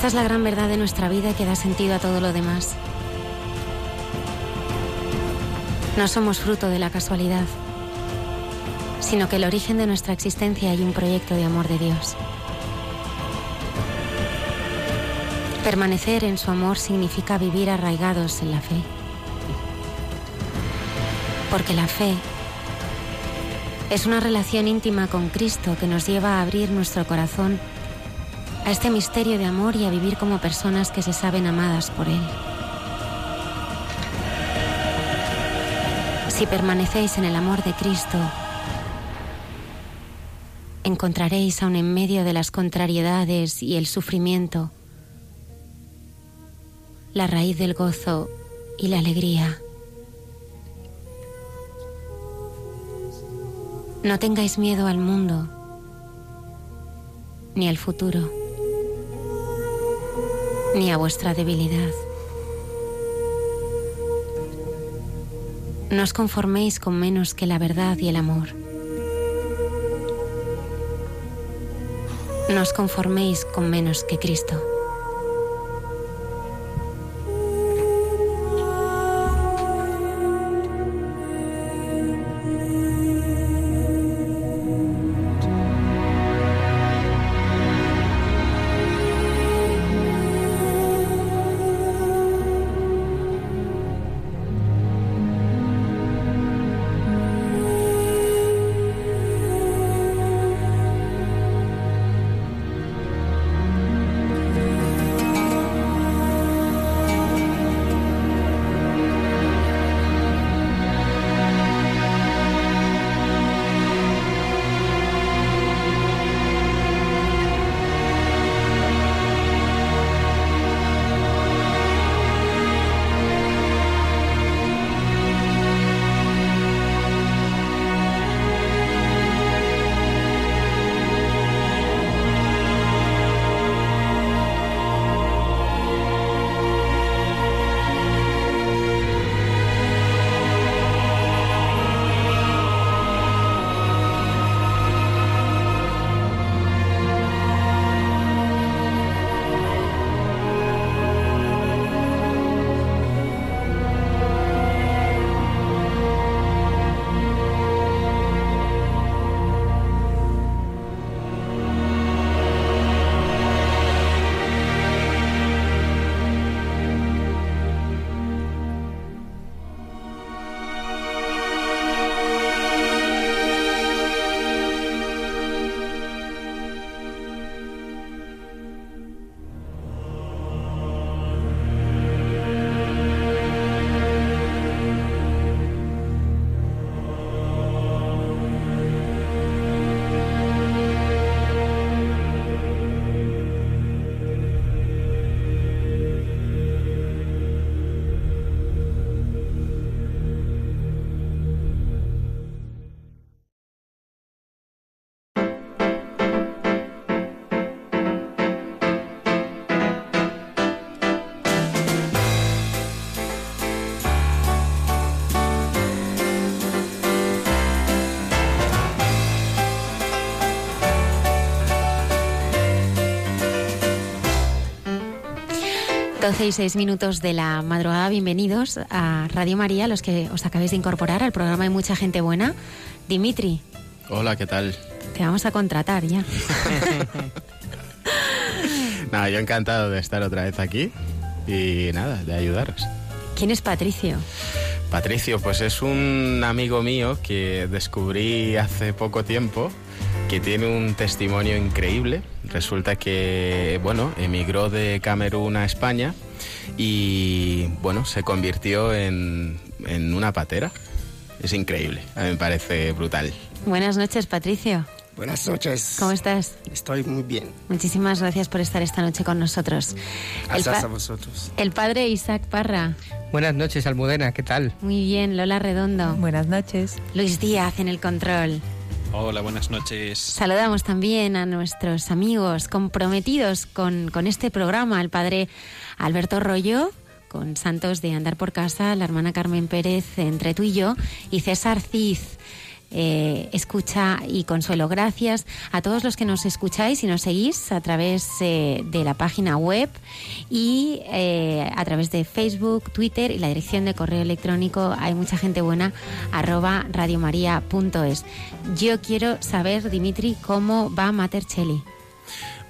Esta es la gran verdad de nuestra vida que da sentido a todo lo demás. No somos fruto de la casualidad, sino que el origen de nuestra existencia hay un proyecto de amor de Dios. Permanecer en su amor significa vivir arraigados en la fe. Porque la fe es una relación íntima con Cristo que nos lleva a abrir nuestro corazón a este misterio de amor y a vivir como personas que se saben amadas por Él. Si permanecéis en el amor de Cristo, encontraréis aun en medio de las contrariedades y el sufrimiento la raíz del gozo y la alegría. No tengáis miedo al mundo ni al futuro, ni a vuestra debilidad. No os conforméis con menos que la verdad y el amor. No os conforméis con menos que Cristo. 12 y 6 minutos de la madrugada, bienvenidos a Radio María, los que os acabéis de incorporar al programa Hay mucha gente buena. Dimitri. Hola, ¿qué tal? Te vamos a contratar ya. nada, yo encantado de estar otra vez aquí y nada, de ayudaros. ¿Quién es Patricio? Patricio, pues es un amigo mío que descubrí hace poco tiempo que tiene un testimonio increíble. Resulta que, bueno, emigró de Camerún a España y, bueno, se convirtió en, en una patera. Es increíble, a mí me parece brutal. Buenas noches, Patricio. Buenas noches. ¿Cómo estás? Estoy muy bien. Muchísimas gracias por estar esta noche con nosotros. Gracias a vosotros. El padre Isaac Parra. Buenas noches, Almudena, ¿qué tal? Muy bien, Lola Redondo. Buenas noches. Luis Díaz en el control. Hola, buenas noches. Saludamos también a nuestros amigos comprometidos con, con este programa, el padre Alberto Rollo, con Santos de Andar por Casa, la hermana Carmen Pérez entre tú y yo, y César Ciz eh, escucha y consuelo. Gracias a todos los que nos escucháis y nos seguís a través eh, de la página web y eh, a través de Facebook, Twitter y la dirección de correo electrónico hay mucha gente buena arroba. Yo quiero saber, Dimitri, cómo va Mater Cheli.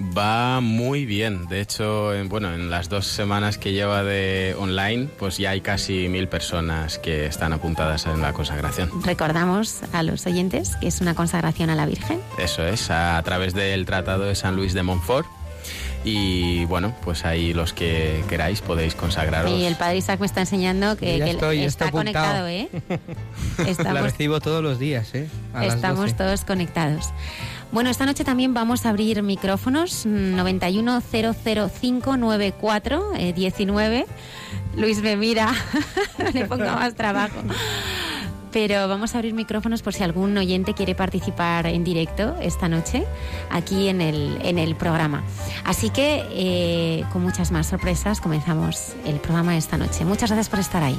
Va muy bien. De hecho, en, bueno, en las dos semanas que lleva de online, pues ya hay casi mil personas que están apuntadas en la consagración. Recordamos a los oyentes que es una consagración a la Virgen. Eso es, a, través del Tratado de San Luis de Montfort. Y bueno, pues ahí los que queráis podéis consagraros. Y el padre Isaac me está enseñando que, que estoy, está conectado, ¿eh? La Estamos recibo todos los días, ¿eh? A las Estamos 12. todos conectados. Bueno, esta noche también vamos a abrir micrófonos mm, 9100594 eh, 19. Luis me mira, le pongo más trabajo. Pero vamos a abrir micrófonos por si algún oyente quiere participar en directo esta noche aquí en el, en el programa. Así que eh, con muchas más sorpresas comenzamos el programa esta noche. Muchas gracias por estar ahí.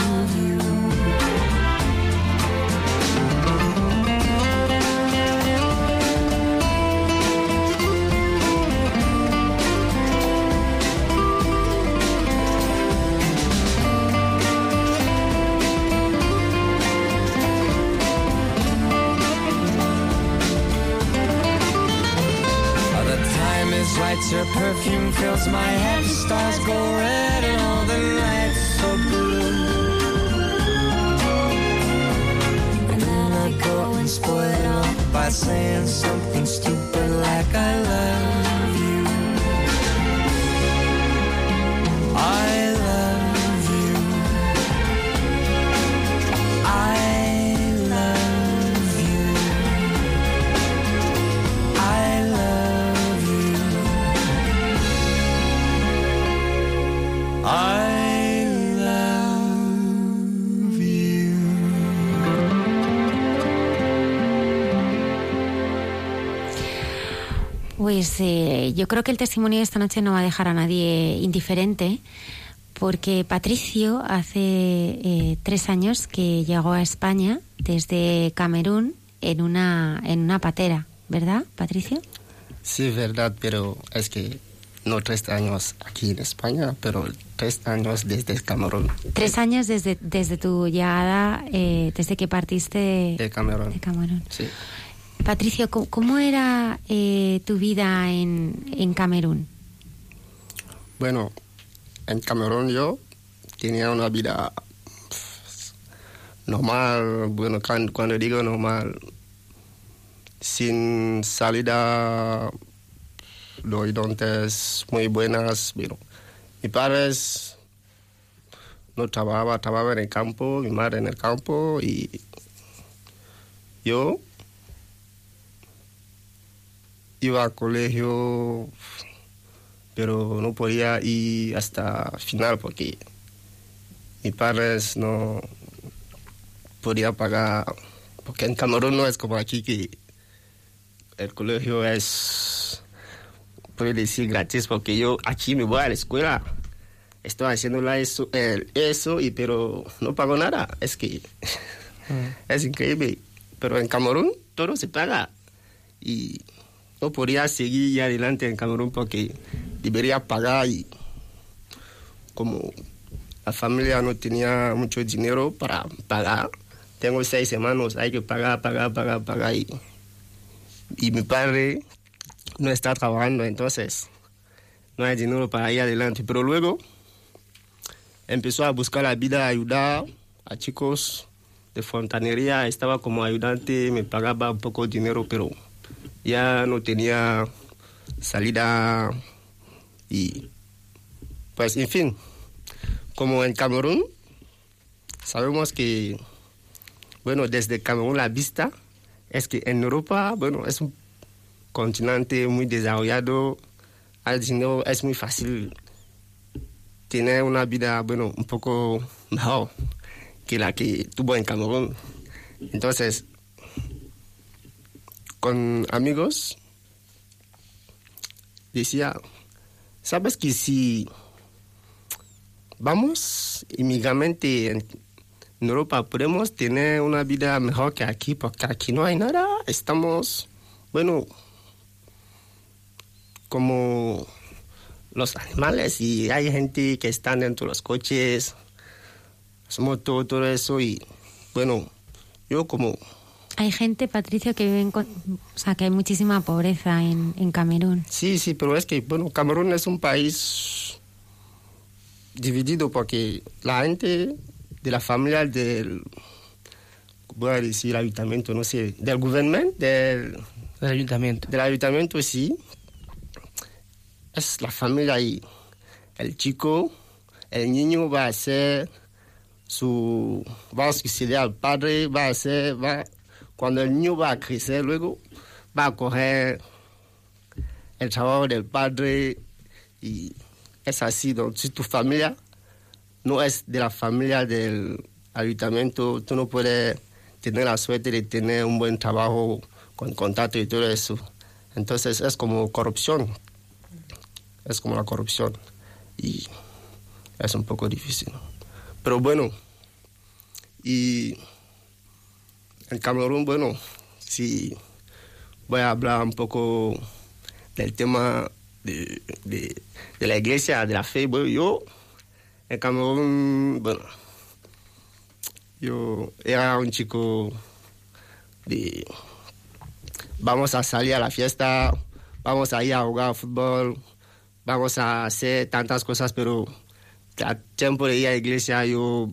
is lights, her perfume fills my head. Stars go red and all the nights so blue. And then I go and spoil it all by saying something stupid like I love Pues eh, yo creo que el testimonio de esta noche no va a dejar a nadie indiferente, porque Patricio hace eh, tres años que llegó a España desde Camerún en una, en una patera, ¿verdad, Patricio? Sí, verdad, pero es que no tres años aquí en España, pero tres años desde Camerún. Tres años desde, desde tu llegada, eh, desde que partiste De Camerún. de Camerún. Sí. Patricio, ¿cómo, era eh, tu vida en, en Camerún? Bueno, en Camerún yo tenía una vida normal, bueno, cuando, digo normal, sin salida, horizontes muy buenas, pero mis padres no trabajaba, trabajaba en el campo, mi madre en el campo y yo iba al colegio pero no podía ir hasta final porque mis padres no podían pagar, porque en Camerún no es como aquí que el colegio es, puede decir gratis, porque yo aquí me voy a la escuela, estoy haciendo la eso, el- eso y pero no pago nada, es que es increíble, pero en Camerún todo se paga y no podría seguir adelante en Camerún porque debería pagar y como la familia no tenía mucho dinero para pagar, tengo seis hermanos, hay que pagar, pagar, pagar, pagar y, y mi padre no está trabajando, entonces no hay dinero para ir adelante. Pero luego empezó a buscar la vida, ayudar a chicos de fontanería, estaba como ayudante, me pagaba un poco de dinero, pero ya no tenía salida y pues en fin, como en Camerún, sabemos que, bueno, desde Camerún la vista es que en Europa, bueno, es un continente muy desarrollado, hay dinero, es muy fácil tener una vida, bueno, un poco mejor que la que tuvo en Camerún. Entonces, con amigos, decía, ¿sabes que si vamos inmigramente en, Europa podemos tener una vida mejor que aquí? Porque aquí no hay nada, estamos, bueno, como los animales y hay gente que está dentro de los coches, las motos, todo eso y bueno, yo como Hay gente, Patricio, que viven con... O sea, que hay muchísima pobreza en, en Camerún. Sí, sí, pero es que, bueno, Camerún es un país dividido porque la gente de la familia del, voy a decir, ayuntamiento, no sé, del gobierno, del, El ayuntamiento. del ayuntamiento, sí, es la familia y el chico, el niño va a ser su, va a suceder al padre, va a ser, va, cuando el niño va a crecer luego, va a coger el trabajo del padre y es así. Donc, si tu familia no es de la familia del ayuntamiento, tú no puedes tener la suerte de tener un buen trabajo con contacto y todo eso. Entonces es como corrupción. Es como la corrupción. Y es un poco difícil. Pero bueno, y en Camerún, bueno, si voy a hablar un poco del tema de, de, la iglesia, de la fe. Bueno, yo en Camerún, bueno, yo era un chico de... Vamos a salir a la fiesta, vamos a ir a jugar fútbol, vamos a hacer tantas cosas, pero a tiempo de ir a la iglesia yo...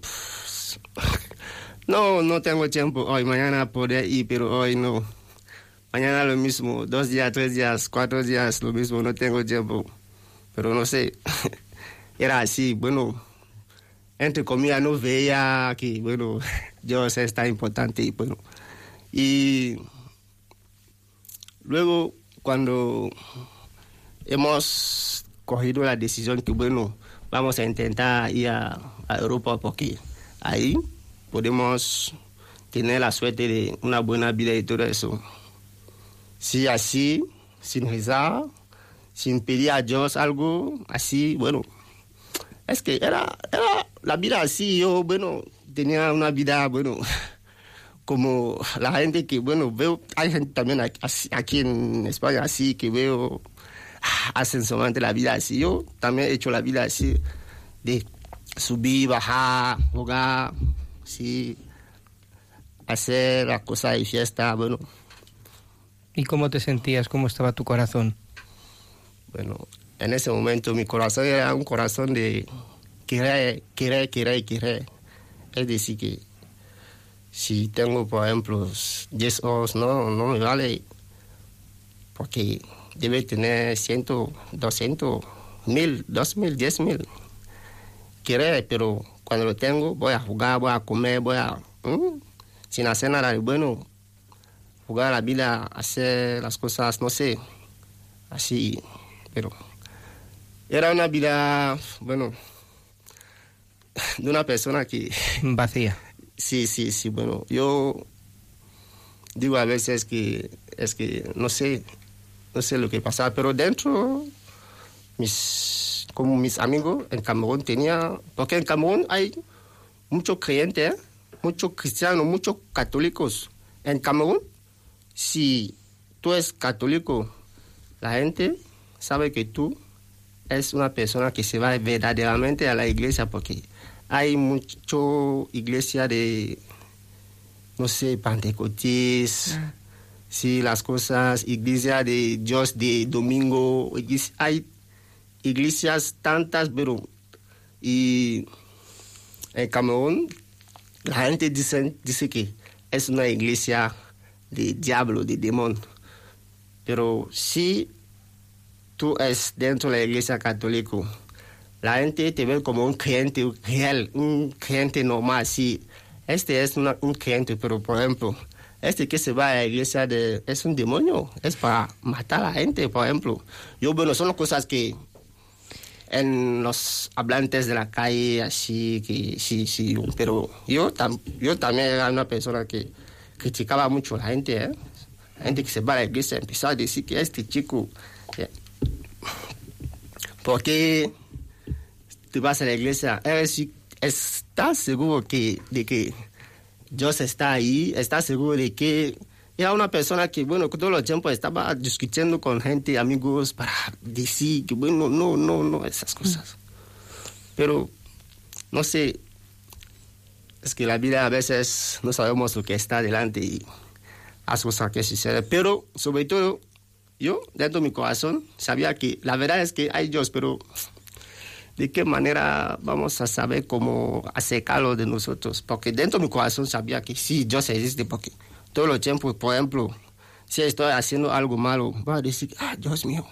no, no tengo tiempo hoy, mañana podré ir, pero hoy no. Mañana lo mismo, dos días, tres días, cuatro días, lo mismo, no tengo tiempo. Pero no sé, era así, bueno, entre comillas no veía que, bueno, Dios es tan importante y bueno. Y luego, cuando hemos cogido la decisión que, bueno, vamos a intentar ir a, a Europa porque ahí podemos tener la suerte de una buena vida y todo eso. Si así, sin rezar, sin pedir a Dios algo así, bueno, es que era, era la vida así, yo, bueno, tenía una vida, bueno, como la gente que, bueno, veo, hay gente también aquí, aquí en España así, que veo, ah, hacen la vida así, yo también he hecho la vida así, de subir, bajar, jugar, sí, hacer cosas de fiesta, bueno, ¿Y cómo te sentías? ¿Cómo estaba tu corazón? Bueno, en ese momento mi corazón era un corazón de querer, querer, querer, querer. Es decir, que si tengo, por ejemplo, 10 ojos, no, no me vale, porque debe tener 100, 200, 1000, 2000, 10 mil. Querer, pero cuando lo tengo, voy a jugar, voy a comer, voy a... ¿mm? sin hacer nada de bueno, jugar la vida, hacer las cosas, no sé, así, pero era una vida, bueno, de una persona que, Vacía. sí, sí, sí, bueno, yo digo a veces que es que no sé, no sé lo que pasaba, pero dentro, mis, como mis amigos en Camerún tenía, porque en Camerún hay muchos creyentes, ¿eh? muchos cristianos, muchos católicos. En Camerún, si tú eres católico, la gente sabe que tú es una persona que se va verdaderamente a la iglesia porque hay mucho iglesia de, no sé, pentecostés, sí, las cosas, iglesia de Dios de domingo, hay iglesias tantas, pero y en Camerún la gente dice, dice que es una iglesia de diablo, de demonio. Pero si tú es dentro de la iglesia católica, la gente te ve como un creyente real, un creyente normal. Si este es un creyente, pero por ejemplo, este que se va a la iglesia de, es un demonio, es para matar a la gente, por ejemplo. Yo, bueno, son cosas que en los hablantes de la calle, así que sí, sí, pero yo, tam- yo también era una persona que criticaba mucho a la gente, ¿eh? La gente que se va a la iglesia empezaba a decir que este chico, eh, ¿por qué te vas a la iglesia? Eres ¿Estás seguro que, de que Dios está ahí? ¿Estás seguro de que era una persona que, bueno, todo el tiempo estaba discutiendo con gente, amigos, para decir que, bueno, no, no, no, esas cosas. Pero, no sé, es que la vida a veces no sabemos lo que está delante y las cosas que suceden. Pero, sobre todo, yo, dentro de mi corazón, sabía que la verdad es que hay Dios, pero ¿de qué manera vamos a saber cómo acercarlo de nosotros? Porque dentro de mi corazón sabía que sí, Dios existe, porque todo el tiempo, por ejemplo, si estoy haciendo algo malo, voy a decir, ah, Dios mío.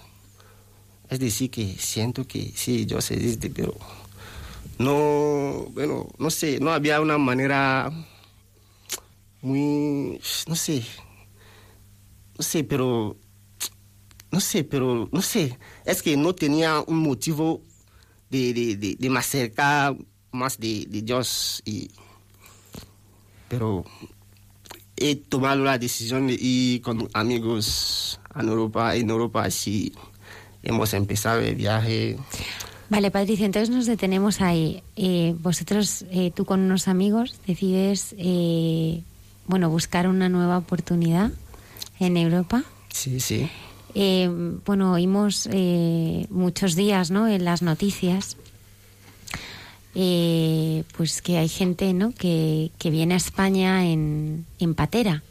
Es decir, que siento que sí, Dios existe, pero no, bueno, no sé, no había una manera muy, no sé, no sé, pero, no sé, pero, no sé, es que no tenía un motivo de, de, de, de me acercar más de, de Dios, y, pero he tomado la decisión de ir con amigos en Europa, en Europa así hemos empezado el viaje. Vale, Patricia, entonces nos detenemos ahí. Eh, vosotros, eh, tú con unos amigos, decides, eh, bueno, buscar una nueva oportunidad en Europa. Sí, sí. Bueno, oímos eh, muchos días, ¿no? En las noticias, eh, pues que hay gente, ¿no? Que, que viene a España en, en patera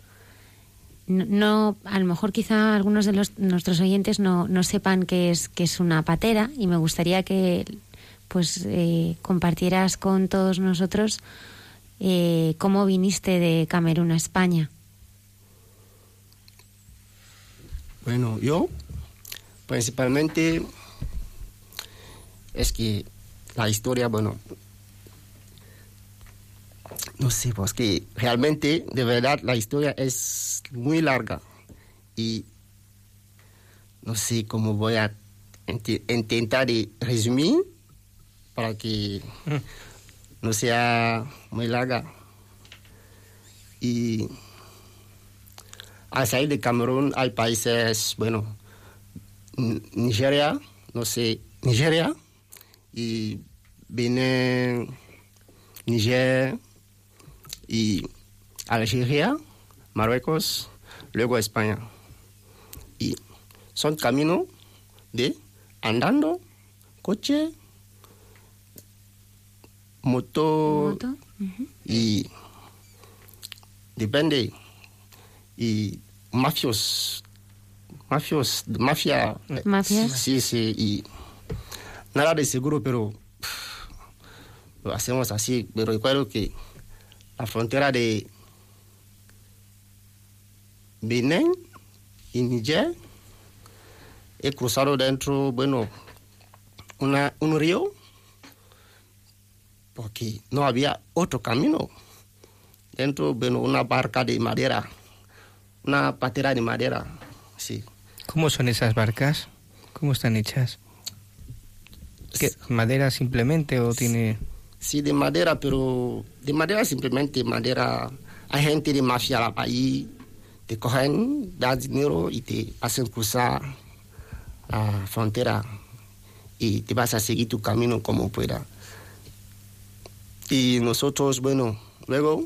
no, a lo mejor quizá algunos de los, nuestros oyentes no, no sepan qué es, qué es una patera y me gustaría que pues eh, compartieras con todos nosotros eh, cómo viniste de Camerún a España. Bueno, yo principalmente es que la historia, bueno, no sé, pues que realmente, de verdad, la historia es muy larga y no sé cómo voy a int- intentar resumir para que no sea muy larga. Y al salir de Camerún hay países, bueno, Nigeria, no sé, Nigeria, y Benin, Niger, y Algeria, Marruecos, luego España. Y son caminos de andando, coche, moto, y depende y mafios mafios mafia Mafias. sí sí y nada de seguro pero lo hacemos así pero recuerdo que la frontera de Benin y Niger he cruzado dentro bueno una, un río porque no había otro camino dentro bueno, una barca de madera, una patera de madera, sí. ¿Cómo son esas barcas? ¿Cómo están hechas? ¿Qué, ¿Madera simplemente o tiene...? Sí, de madera, pero de madera simplemente madera. Hay gente de mafia ahí, te cogen, das dinero y te hacen cruzar la frontera y te vas a seguir tu camino como pueda. Y nosotros, bueno, luego,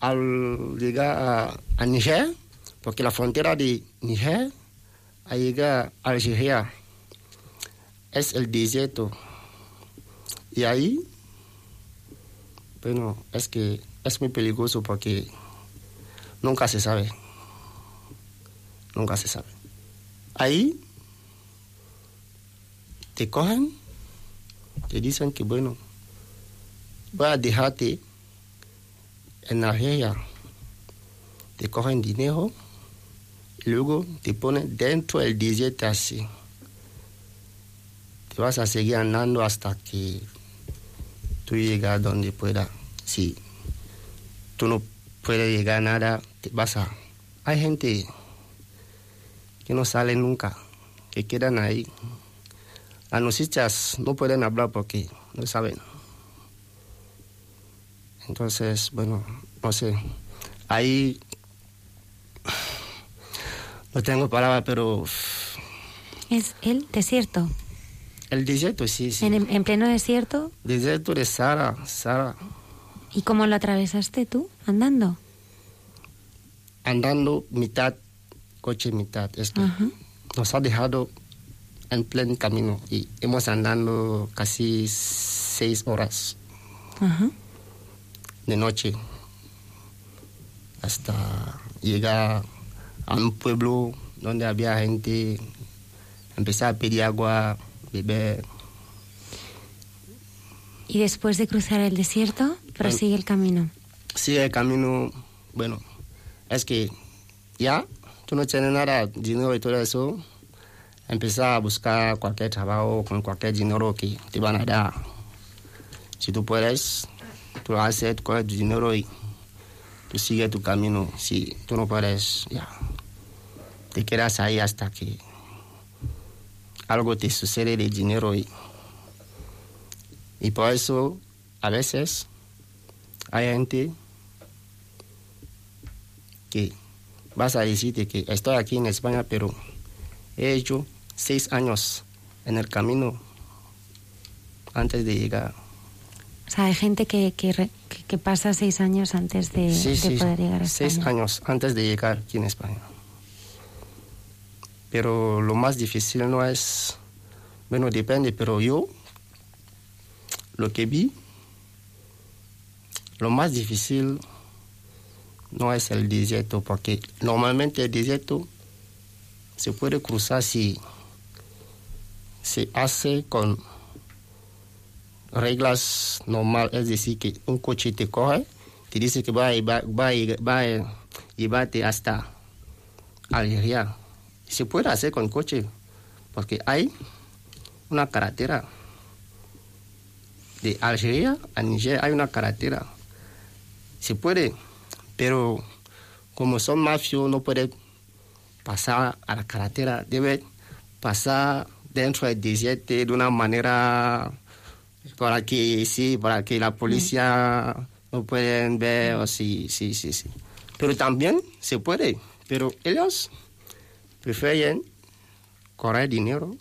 al llegar a, a Niger, porque la frontera de Niger a llegar a Algeria es el desierto. Y ahí, bueno, es que es muy peligroso porque nunca se sabe. Nunca se sabe. Ahí te cogen, te dicen que bueno, voy a dejarte en Algeria. Te cogen dinero y luego te ponen dentro del desierto así. Vas a seguir andando hasta que tú llegas donde pueda. Si tú no puedes llegar a nada, te vas a... Hay gente que no sale nunca, que quedan ahí. A nosotras no pueden hablar porque no saben. Entonces, bueno, no sé. Ahí no tengo palabra, pero Es el desierto. El desierto sí, sí. En, en pleno desierto. Desierto de Sara, Sara, ¿Y cómo lo atravesaste tú? ¿Andando? andando mitad coche, mitad. Es que Ajá. nos ha dejado en pleno camino y hemos andando casi seis horas Ajá. de noche hasta llegar a un pueblo donde había gente, empezar a pedir agua, Y después de cruzar el desierto, prosigue el camino. sigue el camino, bueno, es que ya tú no tienes nada, dinero y todo eso, empezar a buscar cualquier trabajo con cualquier dinero que te van a dar. Si tú puedes, tú haces, tu dinero y tú sigues tu camino. Si tú no puedes, ya, te quedas ahí hasta que algo te sucede de dinero y, y por eso a veces hay gente que vas a decirte que estoy aquí en España, pero he hecho seis años en el camino antes de llegar. O sea, hay gente que, que, pasa seis años antes de, sí, de sí, poder llegar a seis años antes de llegar aquí en España. Pero lo más difícil no es, bueno, depende, pero yo lo que vi, lo más difícil no es el desierto, porque normalmente el desierto se puede cruzar si se hace con reglas normales, es decir, que un coche te coge, te dice que va a, va va a llevarte hasta Algeria. Se puede hacer con coche, porque hay una carretera. De Algeria a Niger hay una carretera. Se puede, pero como son mafios no puede pasar a la carretera, debe pasar dentro del desierto de una manera para que sí, para que la policía no pueden ver, sí, sí, sí, sí. Pero también se puede, pero ellos prefieren correr dinero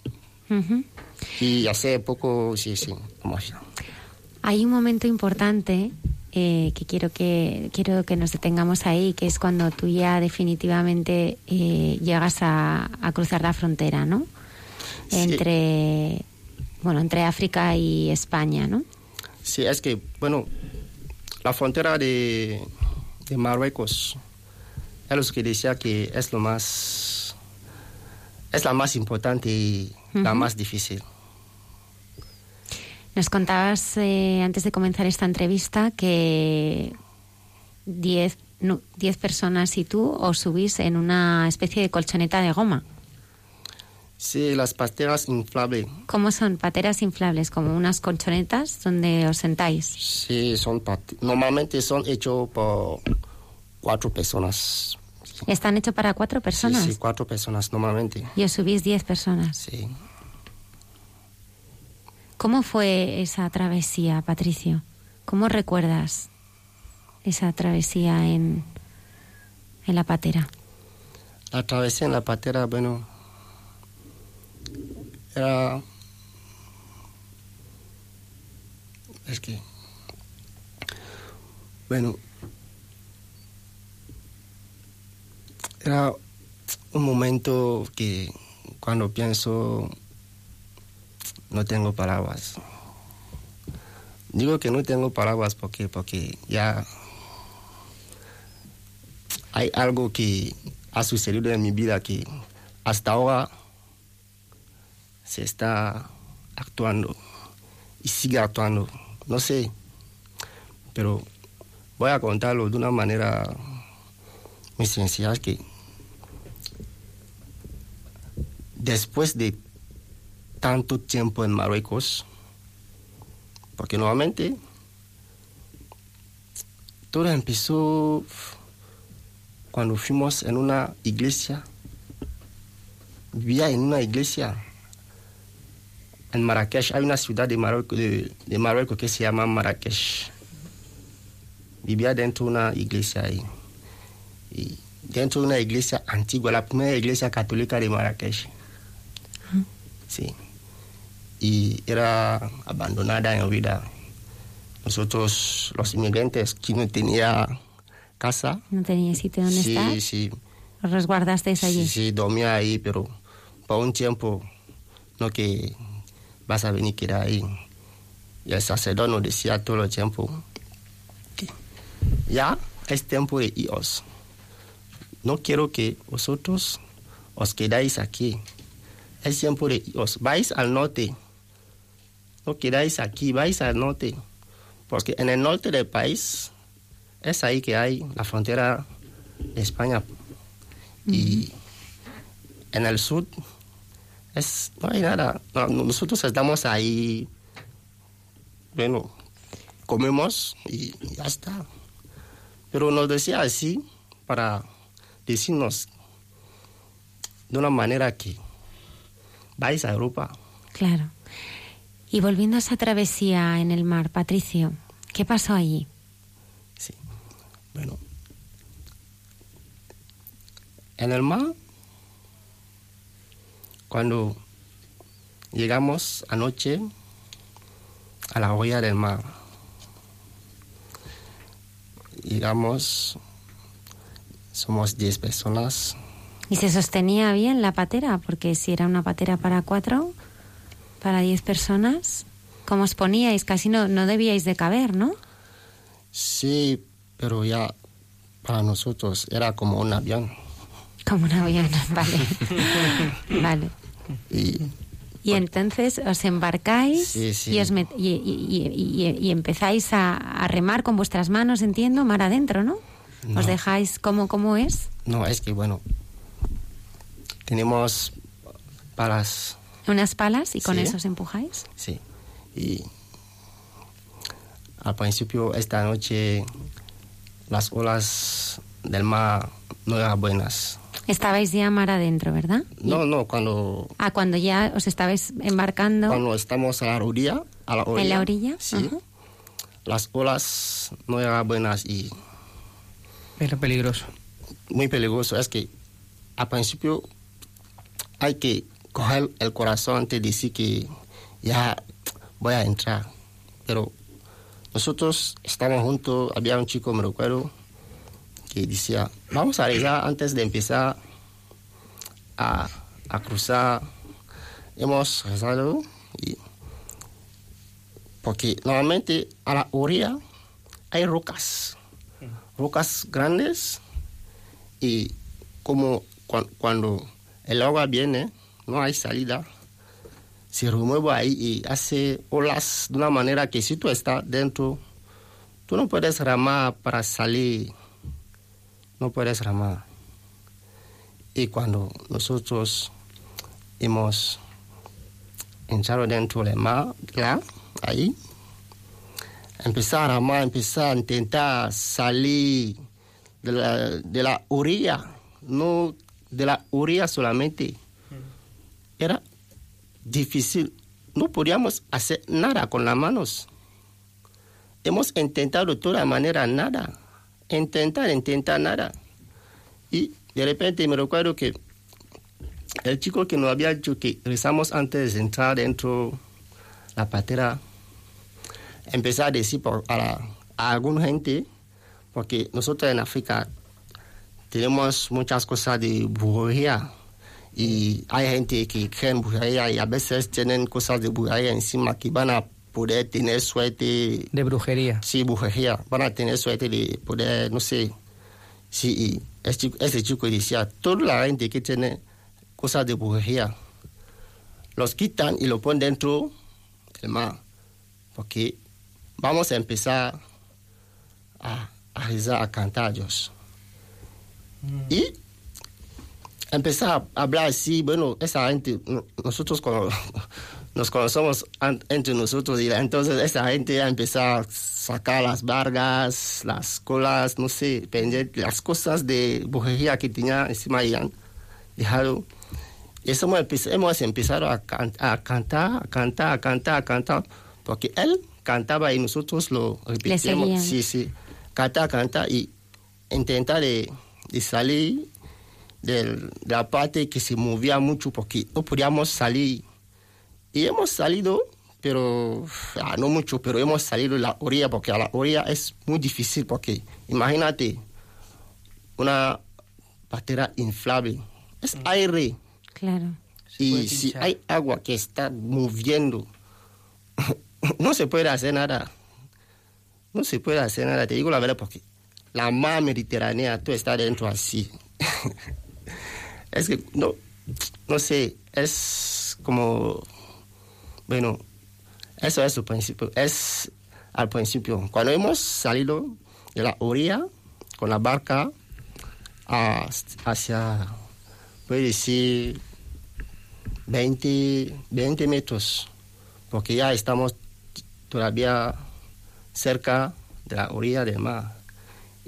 y hacer poco, sí, sí, mafia. Hay un momento importante eh, que quiero que quiero que nos detengamos ahí, que es cuando tú ya definitivamente eh, llegas a, a cruzar la frontera, ¿no? Sí. Entre bueno entre África y España, ¿no? Sí, es que, bueno, la frontera de, de Marruecos es lo que decía que es lo más, es la más importante y la más difícil. Nos contabas eh, antes de comenzar esta entrevista que 10 no, 10 personas y tú os subís en una especie de colchoneta de goma. Sí, las pasteras inflables, ¿Cómo son? Pateras inflables, como unas colchonetas donde os sentáis. sí, son normalmente son hechos por cuatro personas. Están hechos para cuatro personas. Sí, sí, cuatro personas normalmente. Y os subís 10 personas. Sí. ¿Cómo fue esa travesía, Patricio? ¿Cómo recuerdas esa travesía en, en la patera? La travesía en la patera, bueno, era... Es que... Bueno... Era un momento que cuando pienso no tengo palabras. Digo que no tengo palabras porque, porque ya hay algo que ha sucedido en mi vida que hasta ahora se está actuando y sigue actuando. No sé, pero voy a contarlo de una manera muy sencilla que después de tanto tiempo en Marruecos, porque nuevamente todo empezó cuando fuimos en una iglesia, vivía en una iglesia en Marrakech, hay una ciudad de Marruecos, de, Marruecos que se llama Marrakech. Vivía dentro de una iglesia ahí. Dentro de una iglesia antigua, la primera iglesia católica de Marrakech. Sí. Y era abandonada en vida. Nosotros, los inmigrantes que no tenían casa, ¿No teníais sitio donde sí, estar? sí, ¿Os resguardasteis allí? Sí, sí, dormía ahí, pero por un tiempo, no que vas a venir quedar ahí. Y el sacerdote nos decía todo el tiempo, que ya es tiempo de iros. No quiero que vosotros os quedáis aquí. Es tiempo de iros. Vais al norte. No quedáis aquí, vais al norte. Porque en el norte del país es ahí que hay la frontera de España y en el sur es, no hay nada. No, nosotros estamos ahí, bueno, comemos y ya está. Pero nos decía así para decirnos de una manera que vais a Europa. Claro. Y volviendo a esa travesía en el mar, Patricio, ¿qué pasó allí? Sí. Bueno. En el mar, cuando llegamos anoche a la orilla del mar, llegamos, somos 10 personas, ¿Y se sostenía bien la patera? Porque si era una patera para cuatro, para diez personas, ¿cómo os poníais? Casi no, no debíais de caber, ¿no? sí, pero ya para nosotros era como un avión. Como un avión, vale. vale. Y Y entonces os embarcáis Sí, sí. Y, os met- y, y- y- empezáis a, a remar con vuestras manos, entiendo, mar adentro, ¿no? No. ¿Os dejáis cómo, cómo es? no, es que bueno, tenemos palas, Unas palas y con Sí. eso os empujáis. sí. Y al principio esta noche las olas del mar no eran buenas. Estabais ya mar adentro, ¿verdad? No, no, cuando, Ah, cuando ya os estabais embarcando cuando estamos a la orilla, a la orilla, en la orilla. sí, Ajá. las olas no eran buenas y Era peligroso. muy peligroso. Es que al principio hay que coger el corazón antes de decir que ya voy a entrar. Pero nosotros estamos juntos, había un chico, me recuerdo, que decía, vamos a rezar antes de empezar a, a cruzar. Hemos rezado y... Porque normalmente a la orilla hay rocas, rocas grandes y como cuan- cuando el agua viene, no hay salida, se remueve ahí y hace olas de una manera que si tú estás dentro, tú no puedes ramar para salir, no puedes ramar. Y cuando nosotros hemos entrado dentro del mar, ya, ahí, empezar a ramar, empezar a intentar salir de la, de la orilla, no de la orilla solamente. Era difícil. No podíamos hacer nada con las manos. Hemos intentado de toda manera nada. Intentar, intentar nada. Y de repente me recuerdo que el chico que nos había dicho que rezamos antes de entrar dentro la patera, empezó a decir por- a, la- a alguna gente, porque nosotros en África tenemos muchas cosas de brujería y hay gente que cree en brujería y a veces tienen cosas de brujería encima que van a poder tener suerte, De brujería. sí, brujería, van a tener suerte de poder, no sé, sí, chico, ese chico decía, toda la gente que tiene cosas de brujería, los quitan y lo ponen dentro del mar, porque vamos a empezar a, a rezar, a cantar a Dios. Y empezar a hablar así, bueno, esa gente, no- nosotros cono- nos conocemos entre nosotros y entonces esa gente ya empezó a sacar las vargas, las colas, no sé, pendientes, las cosas de brujería que tenía encima y han dejado. Y eso hemos, empe- hemos empezado a, can- a cantar, a cantar, a cantar, a cantar, porque él cantaba y nosotros lo seguían. Sí, sí, cantar, cantar y intentar de, de salir de la parte que se movía mucho porque no podíamos salir. Y hemos salido, pero ah, no mucho, pero hemos salido de la orilla porque a la orilla es muy difícil porque imagínate una patera inflable, es aire Claro. y si pinchar. hay agua que está moviendo, no se puede hacer nada. No se puede hacer nada, te digo la verdad, porque la mar Mediterránea, tú estás dentro así. es que, no, no sé, es como, bueno, eso es el principio, es al principio. Cuando hemos salido de la orilla con la barca a- hacia, puede decir, 20, 20 metros, porque ya estamos todavía cerca de la orilla del mar.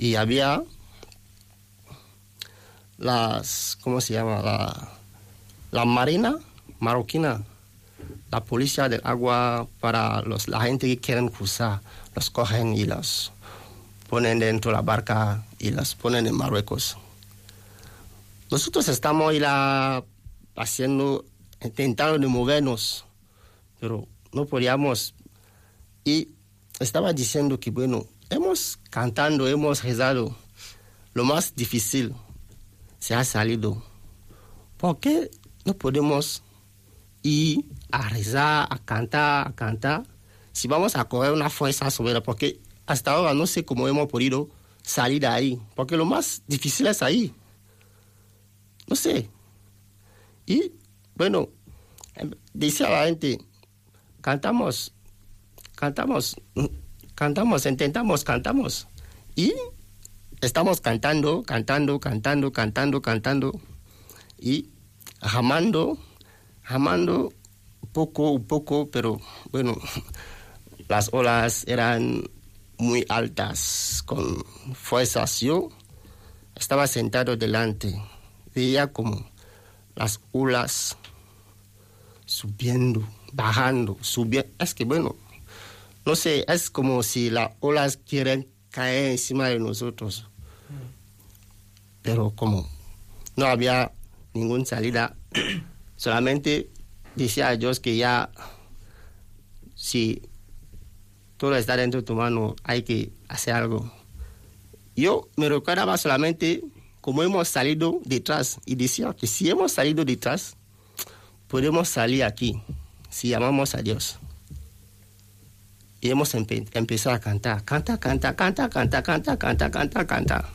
Y había las, ¿cómo se llama? La, la marina marroquina, la policía del agua para los, la gente que quieren cruzar, los cogen y los ponen dentro de la barca y los ponen en Marruecos. Nosotros estamos ya haciendo, intentando de movernos, pero no podíamos. Y estaba diciendo que, bueno, hemos cantando, hemos rezado. Lo más difícil se ha salido. ¿Por qué no podemos ir a rezar, a cantar, a cantar? Si vamos a coger una fuerza sobre porque hasta ahora no sé cómo hemos podido salir de ahí, porque lo más difícil es ahí. No sé. Y bueno, em, decía la gente, cantamos, cantamos, cantamos, intentamos, cantamos. Y estamos cantando, cantando, cantando, cantando, cantando. Y jamando, jamando poco, poco, pero bueno, las olas eran muy altas, con fuerzas. Yo estaba sentado delante, veía como las olas subiendo, bajando, subiendo. Es que bueno, no sé, es como si las olas quieren caer encima de nosotros. Pero como no había ninguna salida, solamente decía a Dios que ya, si todo está dentro de tu mano, hay que hacer algo. Yo me recordaba solamente como hemos salido detrás y decía que si hemos salido detrás, podemos salir aquí si llamamos a Dios y hemos empezado a cantar. Canta, canta, canta, canta, canta, canta, canta, canta.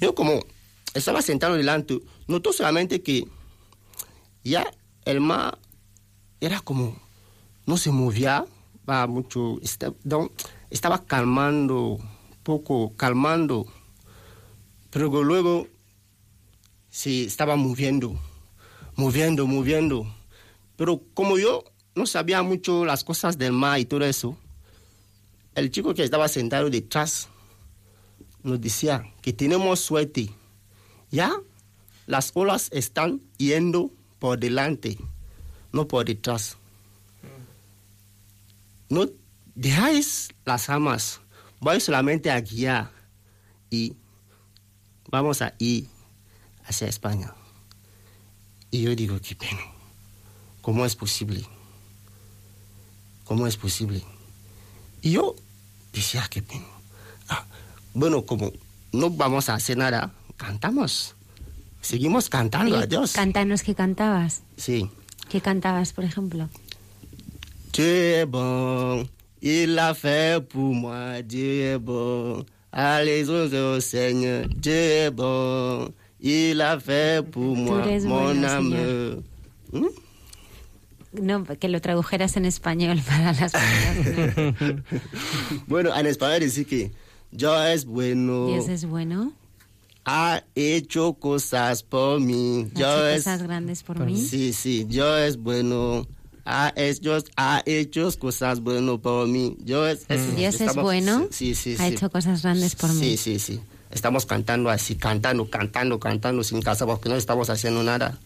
Yo como estaba sentado delante, noto solamente que ya el mar era como, no se movía, va mucho, estaba calmando, poco calmando, pero luego se estaba moviendo, moviendo, moviendo. Pero como yo no sabía mucho las cosas del mar y todo eso, el chico que estaba sentado detrás nos decía que tenemos suerte. Ya las olas están yendo por delante, no por detrás. No dejáis las amas, voy solamente a guiar y vamos a ir hacia España. Y yo digo, qué pena, ¿cómo es posible? ¿Cómo es posible? Y yo decía, qué pena. Ah, bueno, como no vamos a hacer nada, cantamos. Seguimos cantando a Dios. Cántanos qué cantabas. sí. ¿Qué cantabas, por ejemplo? Dieu est bon, il a fait pour moi, Dieu est bon. Allez au Seigneur, Dieu est bon, il a fait pour moi, mon. ¿Mm? No, que lo tradujeras en español para las personas. Bueno, en español dice que Dios es bueno, Dios es bueno. ha hecho cosas por mí. Ha hecho es, cosas grandes por por mí. sí, sí, Dios es bueno. Ha hecho, ha hecho cosas buenas por mí. Dios, es, Dios es bueno. Sí, sí, sí. Ha hecho cosas grandes por sí, mí. Sí, sí, Estamos cantando así, cantando, cantando, cantando sin casa porque no estamos haciendo nada.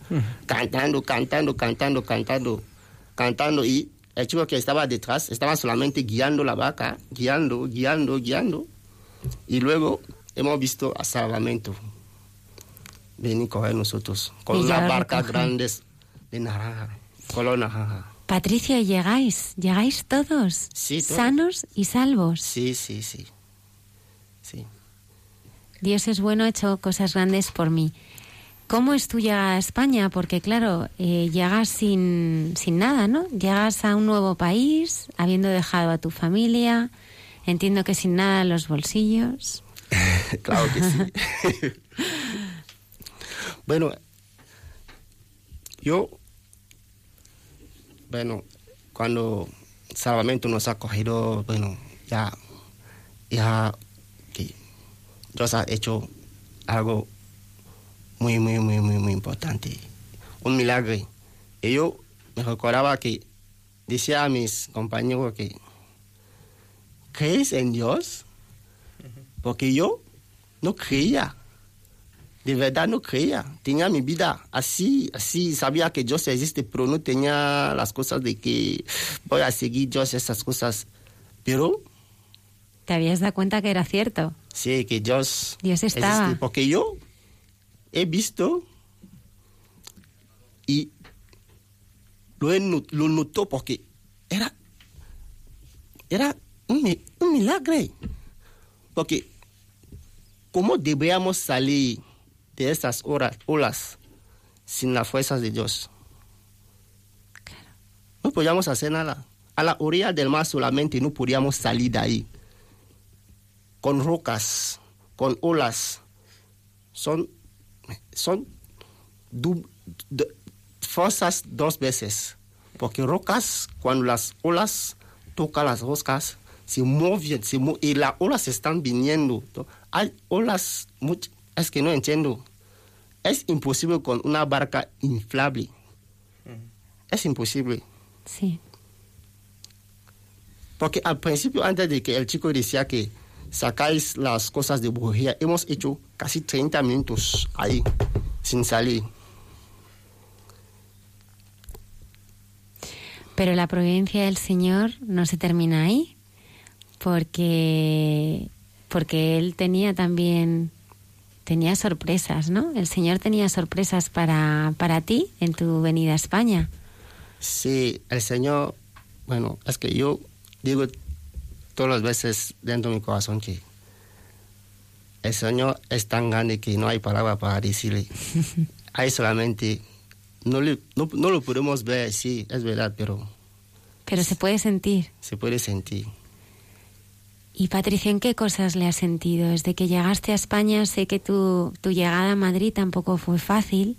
Cantando, cantando, cantando, cantando, cantando. Y el chico que estaba detrás estaba solamente guiando la vaca, guiando, guiando, guiando. Y luego hemos visto a Salvamento venir coger nosotros con Y una barca grande de naranja, color naranja. Patricio, llegáis, llegáis todos, Sí, todos. sanos y salvos. Sí, sí, sí. Sí. Dios es bueno, ha hecho cosas grandes por mí. ¿Cómo es tu llegada a España? Porque claro, eh, llegas sin, sin nada, ¿no? Llegas a un nuevo país, habiendo dejado a tu familia, entiendo que sin nada en los bolsillos. claro que sí. bueno, yo, bueno, cuando Salvamento nos ha cogido, bueno, ya, ya que Dios ha hecho algo muy, muy, muy, muy, muy importante. Un milagro. Y yo me recordaba que decía a mis compañeros que, ¿crees en Dios? Porque yo no creía. De verdad no creía. Tenía mi vida así, así. Sabía que Dios existe, pero no tenía las cosas de que voy a seguir Dios, esas cosas. Pero ¿Te habías dado cuenta que era cierto? sí, que Dios, Dios estaba. existe. Porque yo he visto y lo, lo notó porque era, era un, un milagro. Porque, ¿cómo deberíamos salir de esas horas, olas sin las fuerzas de Dios? No podíamos hacer nada. A la orilla del mar solamente no podíamos salir de ahí. Con rocas, con olas son, son du- de- dos veces. Porque rocas, cuando las olas tocan las rocas, se mueven, se mue- y las olas están viniendo. Hay olas, much- es que no entiendo. Es imposible con una barca inflable. Es imposible. Sí. Porque al principio, antes de que el chico decía que sacáis las cosas de bujía, hemos hecho casi 30 minutos ahí, sin salir. Pero la providencia del Señor no se termina ahí, porque, porque Él tenía también tenía sorpresas, ¿no? El Señor tenía sorpresas para, para ti en tu venida a España. Sí, el Señor, bueno, es que yo digo todas las veces dentro de mi corazón que el Señor es tan grande que no hay palabra para decirle. hay solamente, no, le- no, no lo podemos ver, sí, es verdad, pero Pero se puede sentir. se puede sentir. Y Patricia, ¿en qué cosas le has sentido? Desde que llegaste a España sé que tu, tu llegada a Madrid tampoco fue fácil,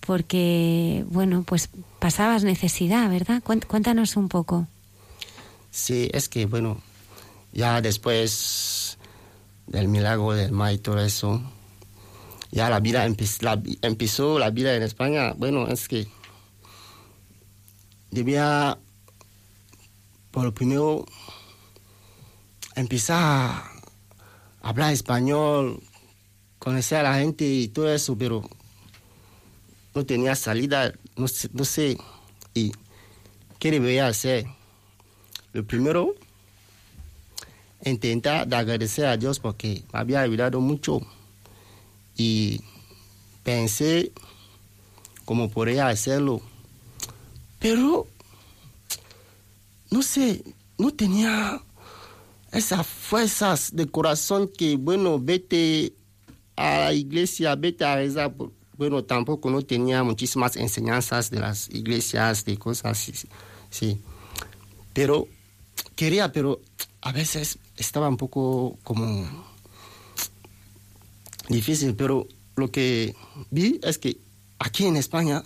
porque, bueno, pues pasabas necesidad, ¿verdad? Cuént- Cuéntanos un poco. Sí, es que bueno, ya después del milagro del mar y todo eso, ya la vida empe- la empezó, la vida en España, bueno, es que debía, por lo primero, empezar a hablar español, conocer a la gente y todo eso, pero no tenía salida, no sé, no sé. ¿Y qué debería hacer? Lo primero, intentar de agradecer a Dios porque me había ayudado mucho. Y pensé cómo podría hacerlo. Pero, no sé, no tenía esas fuerzas de corazón que, bueno, vete a la iglesia, vete a rezar. Bueno, tampoco no tenía muchísimas enseñanzas de las iglesias, de cosas así. Sí. Pero quería, pero a veces estaba un poco como difícil. Pero lo que vi es que aquí en España,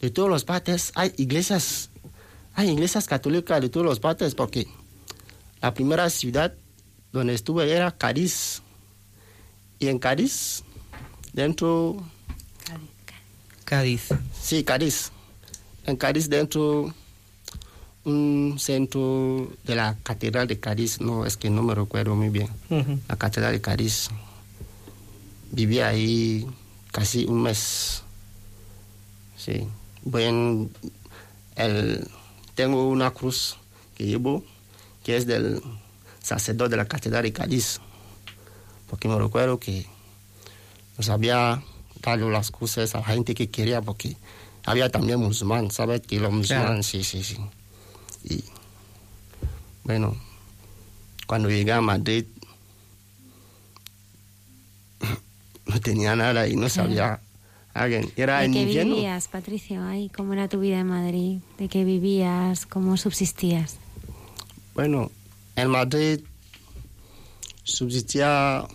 de todos los partes, hay iglesias, hay iglesias católicas de todos los partes, porque la primera ciudad donde estuve era Cádiz. Y en Cádiz, dentro, Cádiz. sí, Cádiz. En Cádiz, dentro, un centro de la Catedral de Cádiz, no, es que no me recuerdo muy bien. La Catedral de Cádiz. Viví ahí casi un mes. Sí. Bueno, el, tengo una cruz que llevo, que es del sacerdote de la Catedral de Cádiz. Porque me recuerdo que nos había dado las cruces a la gente que quería, porque había también musulmanes, ¿sabes? Que los musulmanes, sí, sí, sí. Y bueno, cuando llegué a Madrid, no tenía nada y no sabía alguien. Era ¿De en qué invierno. vivías, Patricio? Ay, ¿Cómo era tu vida en Madrid? ¿De qué vivías? ¿Cómo subsistías? Bueno, en Madrid subsistía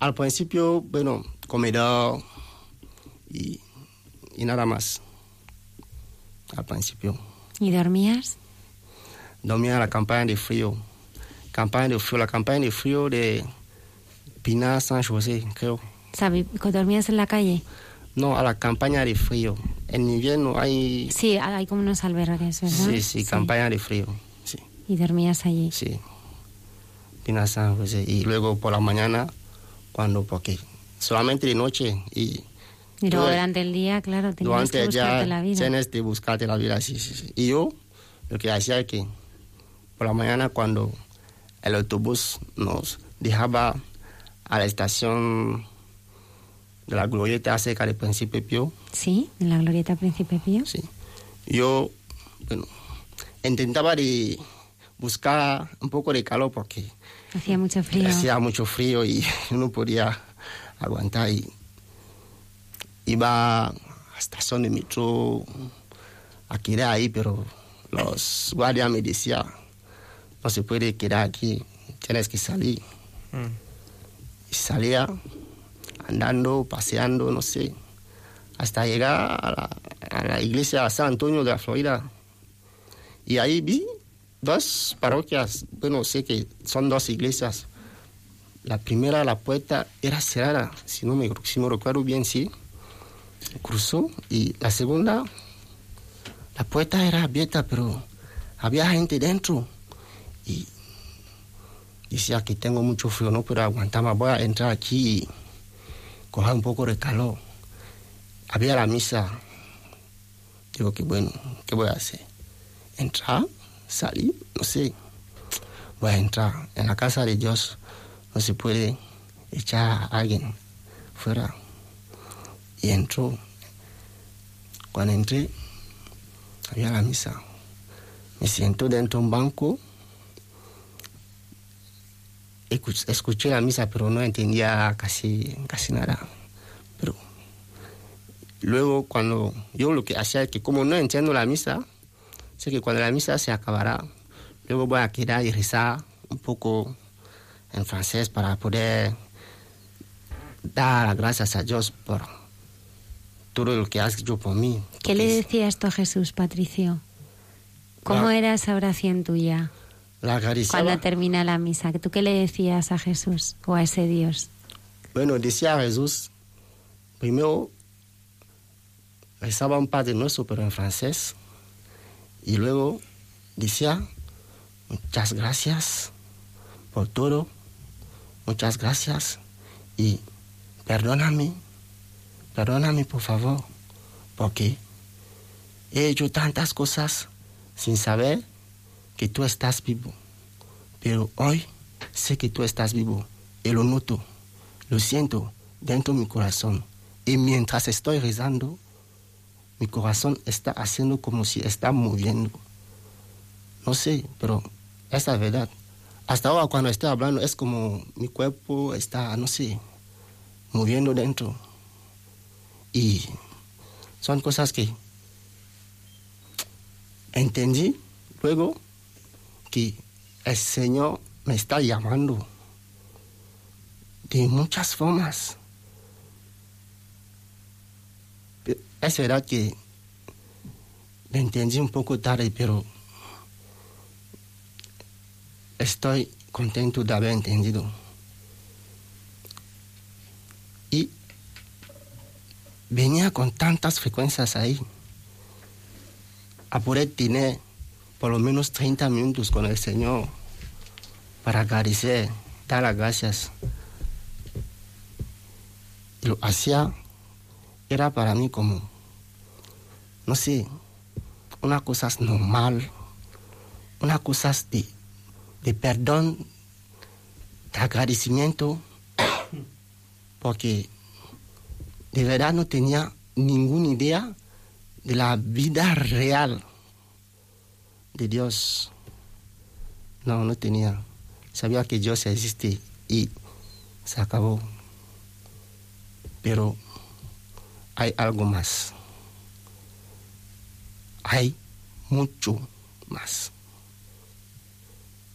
al principio, bueno, comedor y, y nada más. Al principio. ¿Y dormías? Dormía en la campaña de frío. Campaña de frío, la campaña de frío de Pinar San José, creo. Vi- ¿Dormías en la calle? No, a la campaña de frío. En invierno hay... Sí, hay como unos albergues, ¿verdad? Sí, sí, campaña de frío. Sí. Y dormías allí. Sí. Pina San José. Y luego por la mañana, cuando, porque solamente de noche y Y luego Tú- durante el día, claro, tenías que durante buscarte ya la vida. tienes de buscarte la vida, sí, sí, sí. Y yo lo que hacía es que por la mañana cuando el autobús nos dejaba a la estación de la glorieta cerca del Príncipe Pío, Sí, en la glorieta Príncipe Pío. sí, yo, bueno, intentaba de buscar un poco de calor porque Hacía mucho frío. hacía mucho frío y no podía aguantar y iba a la estación de metro a quedar ahí pero los guardias me decían no se puede quedar aquí tienes que salir Mm. Y salía andando, paseando, no sé, hasta llegar a la, a la iglesia de San Antonio de la Florida. Y ahí vi dos parroquias, bueno, sé que son dos iglesias. La primera, la puerta era cerrada, si no me, si me recuerdo bien, sí. Cruzó. Y la segunda, la puerta era abierta, pero había gente dentro. Y decía que tengo mucho frío, no puedo aguantar voy a entrar aquí y coger un poco de calor. Había la misa. Digo que bueno, ¿qué voy a hacer? Entrar, salir, no sé. Voy a entrar. En la casa de Dios no se puede echar a alguien fuera. Y entró. Cuando entré, había la misa. Me siento dentro de un banco Escuch- escuché la misa, pero no entendía casi, casi nada. Pero luego cuando yo lo que hacía es que como no entiendo la misa, sé que cuando la misa se acabará, luego voy a quedar y rezar un poco en francés para poder dar las gracias a Dios por todo lo que has hecho por mí. ¿Qué le decía esto a Jesús, Patricio? ¿Cómo La- era esa oración tuya La cuando termina la misa? ¿Tú qué le decías a Jesús o a ese Dios? Bueno, decía Jesús, primero rezaba un Padre Nuestro, pero en francés, y luego decía, muchas gracias por todo, muchas gracias, y perdóname, perdóname por favor, porque he hecho tantas cosas sin saber que tú estás vivo, pero hoy sé que tú estás vivo, y lo noto lo siento dentro de mi corazón. Y mientras estoy rezando, mi corazón está haciendo como si está moviendo. No sé, pero es la verdad. Hasta ahora cuando estoy hablando es como mi cuerpo está, no sé, moviendo dentro. Y son cosas que entendí luego que el Señor me está llamando de muchas formas. Es verdad que lo entendí un poco tarde, pero estoy contento de haber entendido. Venía con tantas frecuencias ahí, a poder tener por lo menos 30 minutos con el Señor para agradecer, dar las gracias. Lo hacía, era para mí como, no sé, una cosa normal, una cosa de, de perdón, de agradecimiento, porque de verdad no tenía ninguna idea de la vida real de Dios. No, no tenía. Sabía que Dios existe y se acabó. Pero hay algo más. Hay mucho más.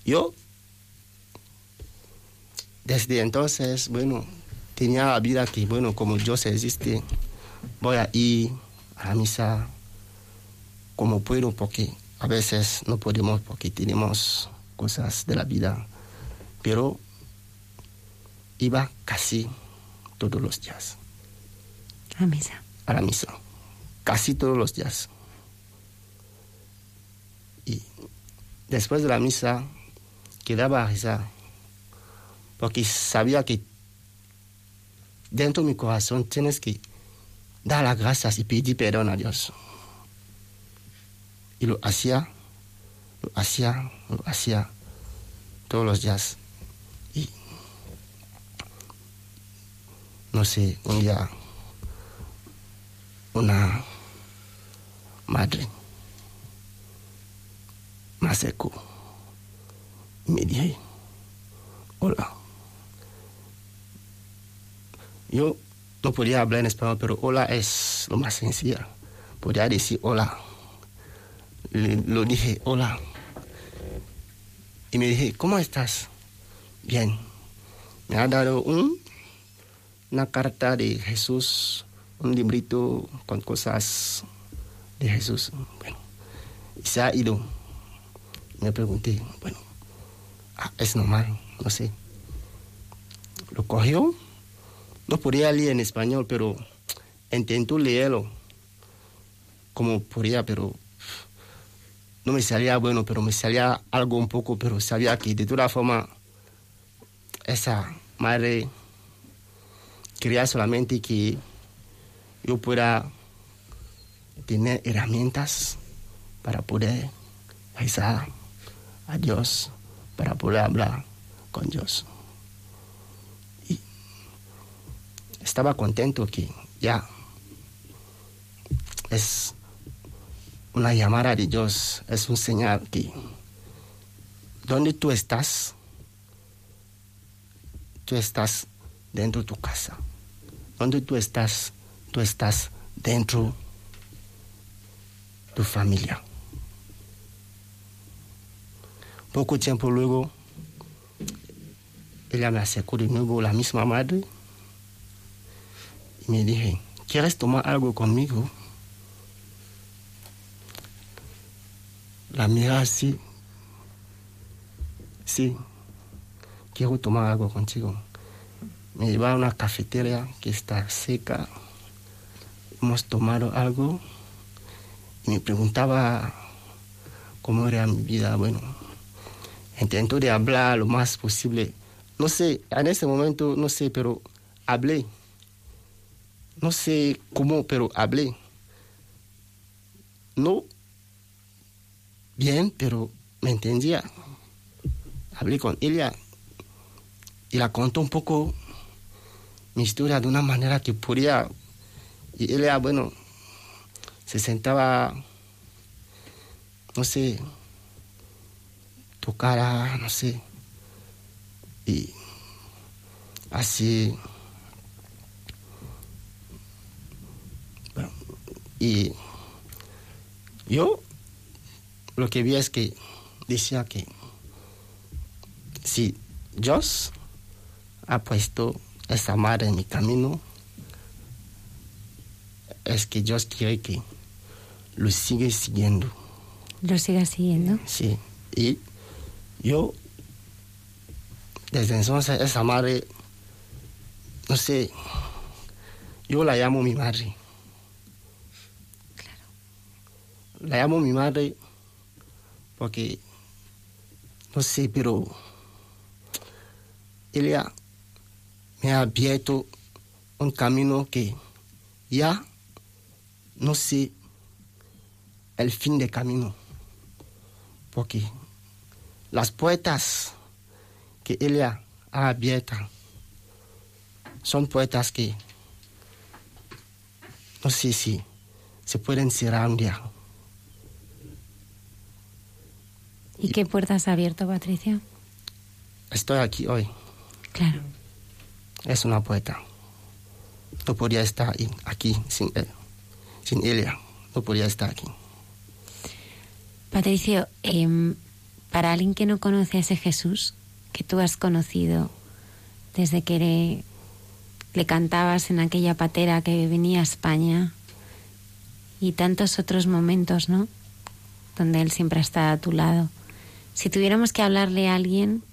Yo, desde entonces, bueno, tenía la vida que, bueno, como Dios existe, voy a ir a la misa como puedo, porque a veces no podemos, porque tenemos cosas de la vida. Pero iba casi todos los días A misa. a la misa, casi todos los días. Y después de la misa quedaba a rezar, porque sabía que dentro de mi corazón tienes que dar las gracias y pedir perdón a Dios. Y lo hacía, lo hacía, lo hacía todos los días. Y no sé, un día una madre me acercó y me dije, hola. Yo no podía hablar en español, pero hola es lo más sencillo. Podía decir hola. Lo dije, hola. Y me dije, ¿cómo estás? Bien. me ha dado un, una carta de Jesús, un librito con cosas de Jesús. Bueno, y se ha ido. Me pregunté, bueno, ah, es normal, no sé. Lo cogió, no podía leer en español, pero intentó leerlo como podía, pero no me salía bueno, pero me salía algo un poco, pero sabía que de toda forma esa madre quería solamente que yo pueda tener herramientas para poder rezar a Dios, para poder hablar con Dios. Y estaba contento que ya es una llamada de Dios, es un señal que donde tú estás, tú estás dentro de tu casa. Donde tú estás, tú estás dentro de tu familia. Poco tiempo luego, ella me acercó de nuevo la misma madre me dije, ¿quieres tomar algo conmigo? La mira así, sí, quiero tomar algo contigo. Me lleva a una cafetería que está seca. Hemos tomado algo me preguntaba cómo era mi vida. Bueno, intento de hablar lo más posible. No sé, en ese momento no sé, pero hablé. No sé cómo, pero hablé. No bien, pero me entendía. Hablé con ella y la contó un poco mi historia de una manera que podía. Y ella, bueno, se sentaba, no sé, tocara, no sé, y así. Y yo lo que vi es que decía que si Dios ha puesto esa madre en mi camino, es que Dios quiere que lo siga siguiendo. ¿Lo siga siguiendo? Sí. Y yo, desde entonces, esa madre, no sé, yo la llamo mi madre. La llamo mi madre porque, no sé, pero ella me ha abierto un camino que ya no sé el fin del camino. Porque las puertas que ella ha abierto son puertas que no sé si se pueden cerrar un día. ¿Y qué puertas ha abierto, Patricia? Estoy aquí hoy. Claro. Es una puerta. No podría estar aquí sin él. Sin ella. No podría estar aquí. Patricio, em, para alguien que no conoce a ese Jesús que tú has conocido desde que le, le cantabas en aquella patera que venía a España y tantos otros momentos, ¿no? Donde Él siempre está a tu lado. Si tuviéramos que hablarle a alguien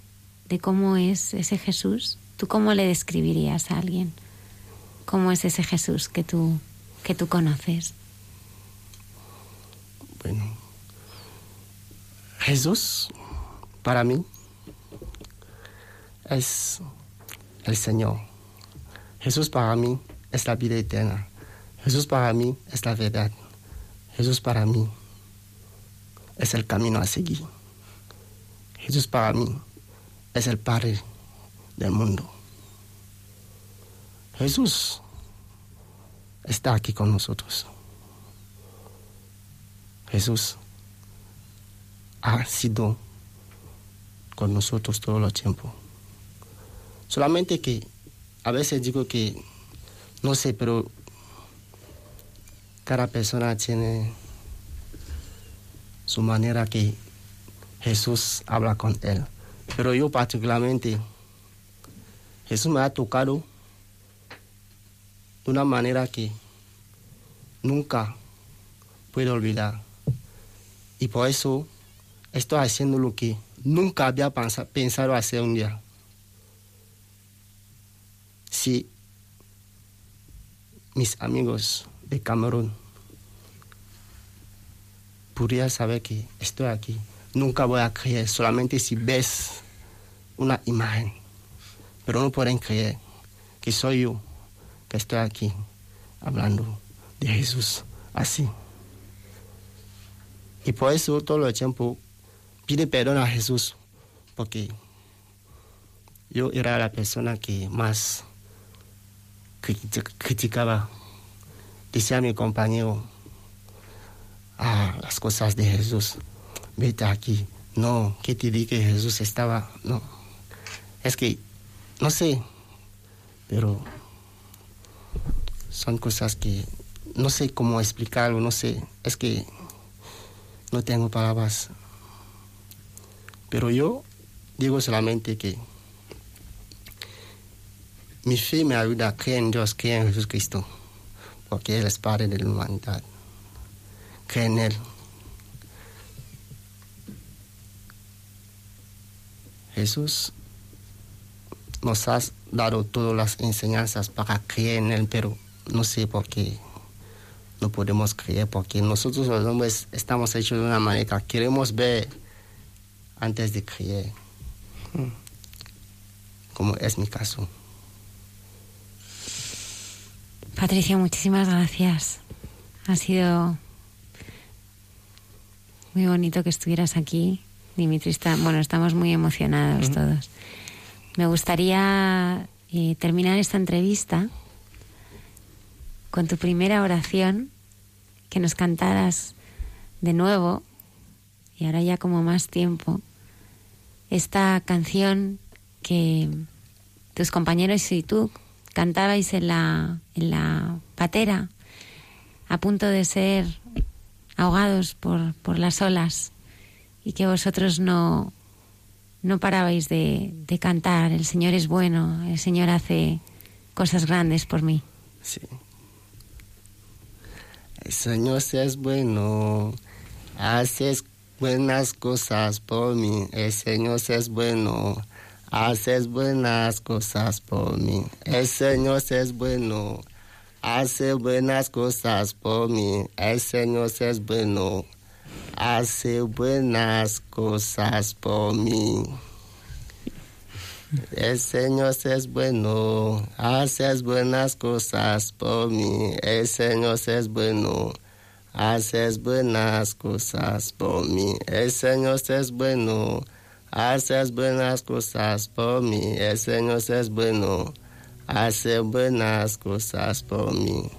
de cómo es ese Jesús, ¿tú cómo le describirías a alguien? ¿Cómo es ese Jesús que tú, que tú conoces? Bueno. Jesús, para mí, es el Señor. Jesús para mí es la vida eterna. Jesús para mí es la verdad. Jesús para mí es el camino a seguir. Jesús para mí es el Padre del mundo. Jesús está aquí con nosotros. Jesús ha sido con nosotros todo el tiempo. Solamente que a veces digo que, no sé, pero cada persona tiene su manera que Jesús habla con él. Pero yo particularmente, Jesús me ha tocado de una manera que nunca puedo olvidar. Y por eso estoy haciendo lo que nunca había pensa- pensado hacer un día. Si mis amigos de Camerún pudieran saber que estoy aquí, nunca voy a creer, solamente si ves una imagen. Pero no pueden creer que soy yo que estoy aquí hablando de Jesús así. Y por eso todo el tiempo pide perdón a Jesús, porque yo era la persona que más criti- criticaba, decía a mi compañero, ah, las cosas de Jesús, vete aquí, no, que te di que Jesús estaba, no, es que, no sé, pero son cosas que no sé cómo explicarlo, no sé, es que no tengo palabras. Pero yo digo solamente que mi fe me ayuda a creer en Dios, creer en Jesús Cristo, porque Él es Padre de la humanidad. Creer en Él. Jesús nos ha dado todas las enseñanzas para creer en Él, pero no sé por qué no podemos creer, porque nosotros los hombres estamos hechos de una manera, queremos ver antes de creer, como es mi caso. Patricia, muchísimas gracias. Ha sido muy bonito que estuvieras aquí. Dimitri, está, bueno, estamos muy emocionados todos. Me gustaría eh, terminar esta entrevista con tu primera oración, que nos cantaras de nuevo, y ahora ya como más tiempo, esta canción que tus compañeros y tú cantabais en la, en la patera, a punto de ser ahogados por, por las olas, y que vosotros no, no parabais de, de cantar, el Señor es bueno, el Señor hace cosas grandes por mí. Sí. El Señor es bueno, haces buenas cosas por mí. El Señor es bueno, haces buenas cosas por mí. El Señor es bueno, hace buenas cosas por mí. El Señor es bueno, hace buenas cosas por mí. El Señor es bueno, haces buenas cosas por mí. El Señor es bueno, haces buenas cosas por mí. El Señor es bueno, haces buenas cosas por mí. El Señor es bueno, hace buenas cosas por mí.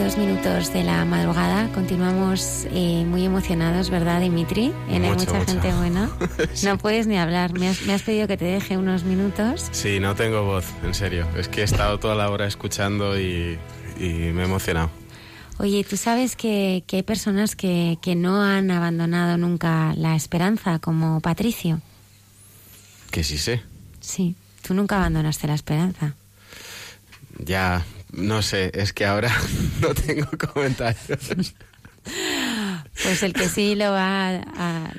Una y dos minutos de la madrugada. Continuamos eh, muy emocionados, ¿verdad, Dimitri? En Hay Mucho, mucha mucho. gente buena. Sí. No puedes ni hablar. Me has, me has pedido que te deje unos minutos. Sí, no tengo voz, en serio. Es que he estado toda la hora escuchando y, y me he emocionado. Oye, tú sabes que, que hay personas que, que no han abandonado nunca la esperanza, como Patricio. Que sí sé. Sí, tú nunca abandonaste la esperanza. Ya, no sé, es que ahora no tengo comentarios. Pues el que sí lo va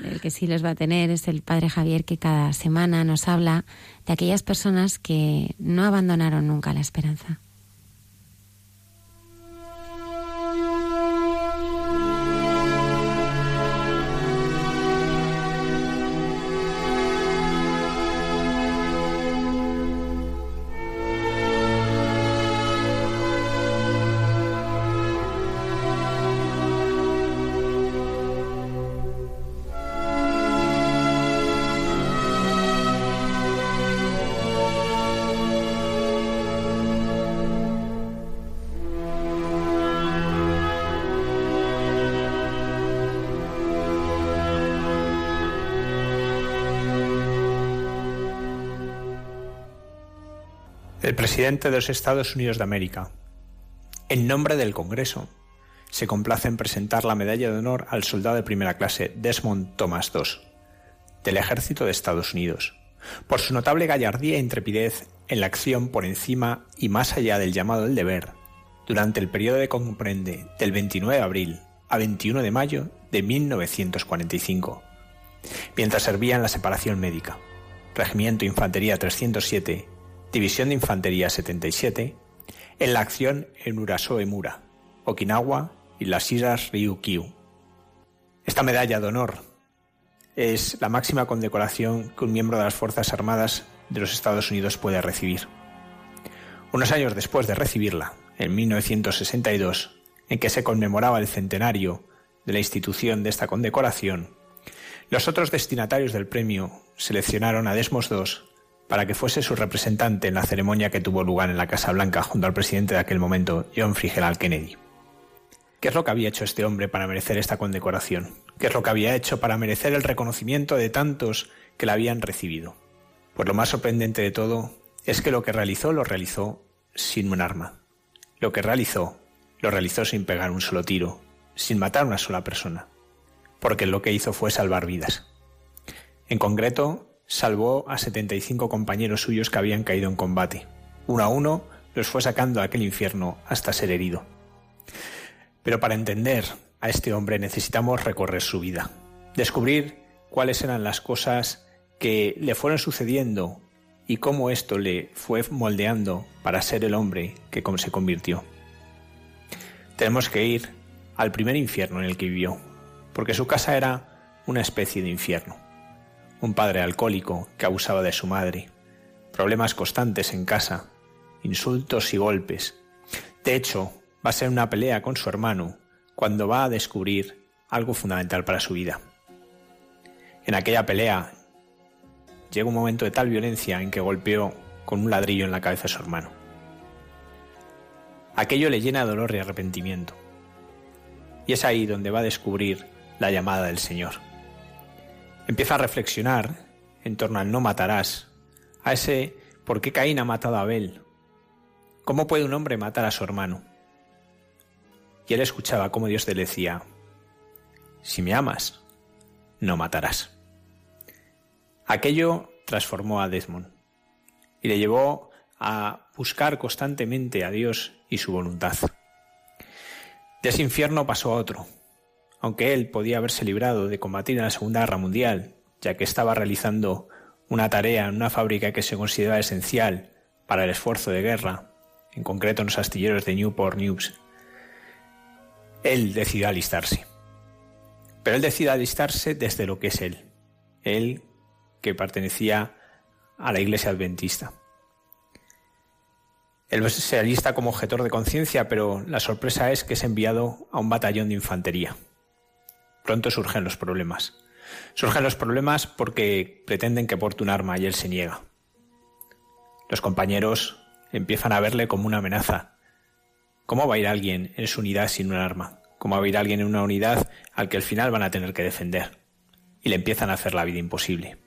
el que sí los va a tener es el padre Javier que cada semana nos habla de aquellas personas que no abandonaron nunca la esperanza. Presidente de los Estados Unidos de América, en nombre del Congreso, se complace en presentar la medalla de honor al soldado de primera clase Desmond Thomas II, del Ejército de Estados Unidos, por su notable gallardía e intrepidez en la acción por encima y más allá del llamado del deber, durante el periodo que comprende del 29 de abril a 21 de mayo de 1945, mientras servía en la separación médica, Regimiento Infantería 307, División de Infantería 77, en la acción en Urasoe-Mura, Okinawa y las Islas Ryukyu. Esta medalla de honor es la máxima condecoración que un miembro de las Fuerzas Armadas de los Estados Unidos puede recibir. Unos años después de recibirla, en 1962, en que se conmemoraba el centenario de la institución de esta condecoración, los otros destinatarios del premio seleccionaron a Desmos II para que fuese su representante en la ceremonia que tuvo lugar en la Casa Blanca junto al presidente de aquel momento, John F. Kennedy. ¿Qué es lo que había hecho este hombre para merecer esta condecoración? ¿Qué es lo que había hecho para merecer el reconocimiento de tantos que la habían recibido? Pues lo más sorprendente de todo es que lo que realizó lo realizó sin un arma. Lo que realizó lo realizó sin pegar un solo tiro, sin matar a una sola persona, porque lo que hizo fue salvar vidas. En concreto, salvó a 75 compañeros suyos que habían caído en combate. Uno a uno los fue sacando a aquel infierno hasta ser herido. Pero para entender a este hombre necesitamos recorrer su vida, descubrir cuáles eran las cosas que le fueron sucediendo y cómo esto le fue moldeando para ser el hombre que se convirtió. Tenemos que ir al primer infierno en el que vivió, porque su casa era una especie de infierno. Un padre alcohólico que abusaba de su madre, problemas constantes en casa, insultos y golpes. De hecho, va a ser una pelea con su hermano cuando va a descubrir algo fundamental para su vida. En aquella pelea llega un momento de tal violencia en que golpeó con un ladrillo en la cabeza a su hermano. Aquello le llena de dolor y arrepentimiento. Y es ahí donde va a descubrir la llamada del Señor. Empieza a reflexionar en torno al no matarás, a ese por qué Caín ha matado a Abel, cómo puede un hombre matar a su hermano. Y él escuchaba cómo Dios le decía, si me amas, no matarás. Aquello transformó a Desmond y le llevó a buscar constantemente a Dios y su voluntad. De ese infierno pasó a otro, aunque él podía haberse librado de combatir en la Segunda Guerra Mundial, ya que estaba realizando una tarea en una fábrica que se consideraba esencial para el esfuerzo de guerra, en concreto en los astilleros de Newport News, él decidió alistarse. Pero él decidió alistarse desde lo que es él. Él que pertenecía a la iglesia adventista. Él se alista como objetor de conciencia, pero la sorpresa es que es enviado a un batallón de infantería. Pronto surgen los problemas. Surgen los problemas porque pretenden que porte un arma y él se niega. Los compañeros empiezan a verle como una amenaza, ¿Cómo va a ir alguien en su unidad sin un arma? ¿Cómo va a ir alguien en una unidad al que al final van a tener que defender? Y le empiezan a hacer la vida imposible.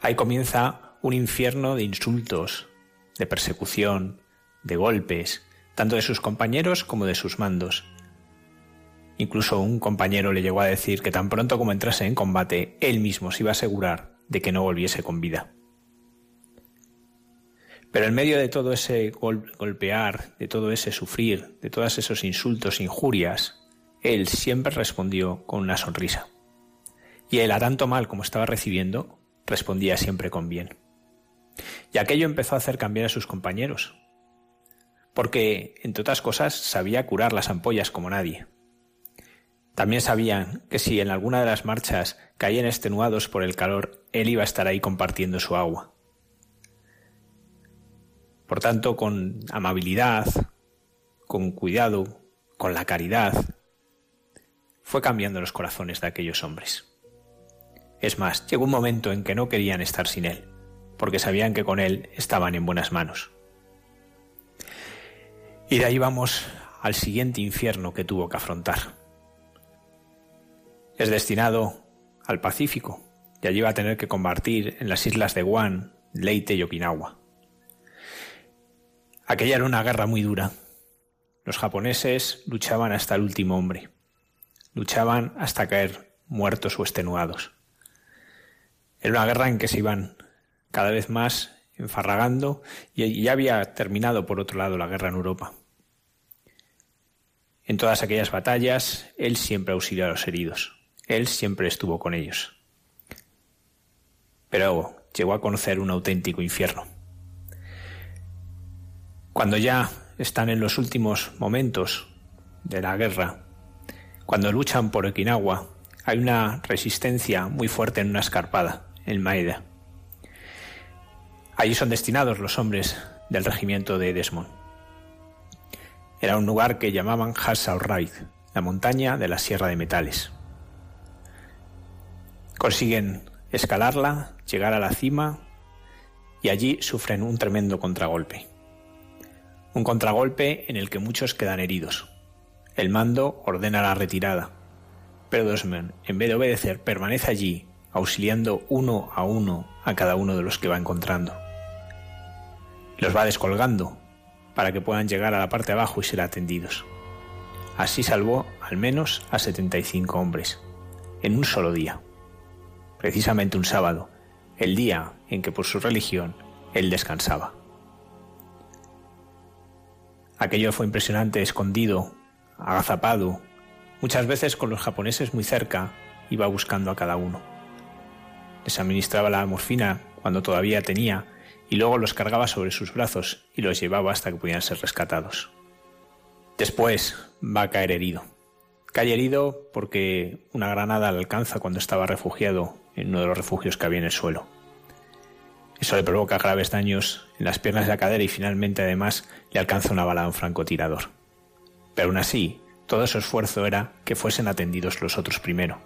Ahí comienza un infierno de insultos, de persecución, de golpes, tanto de sus compañeros como de sus mandos. Incluso un compañero le llegó a decir que tan pronto como entrase en combate, él mismo se iba a asegurar de que no volviese con vida. Pero en medio de todo ese golpear, de todo ese sufrir, de todos esos insultos, injurias, él siempre respondió con una sonrisa. Y él, a tanto mal como estaba recibiendo, respondía siempre con bien. Y aquello empezó a hacer cambiar a sus compañeros, porque, entre otras cosas, sabía curar las ampollas como nadie. También sabían que si en alguna de las marchas caían extenuados por el calor, él iba a estar ahí compartiendo su agua. Por tanto, con amabilidad, con cuidado, con la caridad, fue cambiando los corazones de aquellos hombres. Es más, llegó un momento en que no querían estar sin él, porque sabían que con él estaban en buenas manos. Y de ahí vamos al siguiente infierno que tuvo que afrontar. Es destinado al Pacífico, y allí va a tener que combatir en las islas de Guam, Leyte y Okinawa. Aquella era una guerra muy dura. Los japoneses luchaban hasta el último hombre. Luchaban hasta caer muertos o extenuados. Era una guerra en que se iban cada vez más enfarragando y ya había terminado por otro lado la guerra en Europa. En todas aquellas batallas, él siempre auxilió a los heridos. Él siempre estuvo con ellos. Pero llegó a conocer un auténtico infierno. Cuando ya están en los últimos momentos de la guerra, cuando luchan por Okinawa, hay una resistencia muy fuerte en una escarpada, en Maeda. Allí son destinados los hombres del regimiento de Desmond. Era un lugar que llamaban Has la montaña de la Sierra de Metales. Consiguen escalarla, llegar a la cima y allí sufren un tremendo contragolpe. Un contragolpe en el que muchos quedan heridos. El mando ordena la retirada, pero Dosman, en vez de obedecer, permanece allí, auxiliando uno a uno a cada uno de los que va encontrando. Los va descolgando para que puedan llegar a la parte de abajo y ser atendidos. Así salvó al menos a 75 hombres, en un solo día, precisamente un sábado, el día en que por su religión él descansaba. Aquello fue impresionante, escondido, agazapado, muchas veces con los japoneses muy cerca, iba buscando a cada uno. Les administraba la morfina cuando todavía tenía y luego los cargaba sobre sus brazos y los llevaba hasta que pudieran ser rescatados. Después va a caer herido. Cae herido porque una granada le alcanza cuando estaba refugiado en uno de los refugios que había en el suelo. Eso le provoca graves daños en las piernas y la cadera y finalmente además le alcanza una bala a un francotirador. Pero aún así, todo su esfuerzo era que fuesen atendidos los otros primero.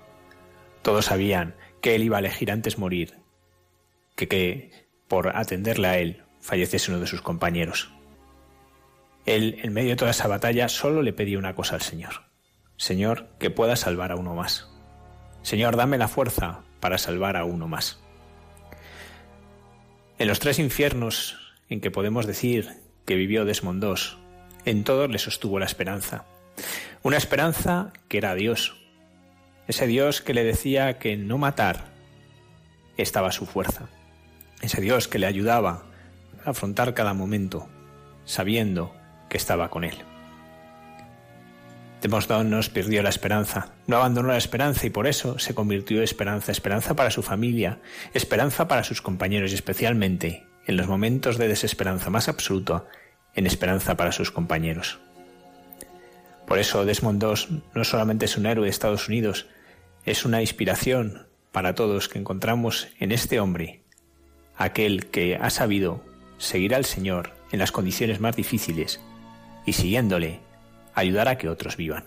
Todos sabían que él iba a elegir antes morir que que por atenderle a él falleciese uno de sus compañeros. Él, en medio de toda esa batalla, solo le pedía una cosa al Señor. Señor, que pueda salvar a uno más. Señor, dame la fuerza para salvar a uno más. En los tres infiernos en que podemos decir que vivió Desmond en todos le sostuvo la esperanza. Una esperanza que era Dios. Ese Dios que le decía que no matar estaba su fuerza. Ese Dios que le ayudaba a afrontar cada momento, sabiendo que estaba con él. Perdió la esperanza, no abandonó la esperanza y por eso se convirtió en esperanza, esperanza para su familia, esperanza para sus compañeros y especialmente, en los momentos de desesperanza más absoluta, en esperanza para sus compañeros. Por eso Desmond II no solamente es un héroe de Estados Unidos, es una inspiración para todos que encontramos en este hombre, aquel que ha sabido seguir al Señor en las condiciones más difíciles y siguiéndole ayudar a que otros vivan.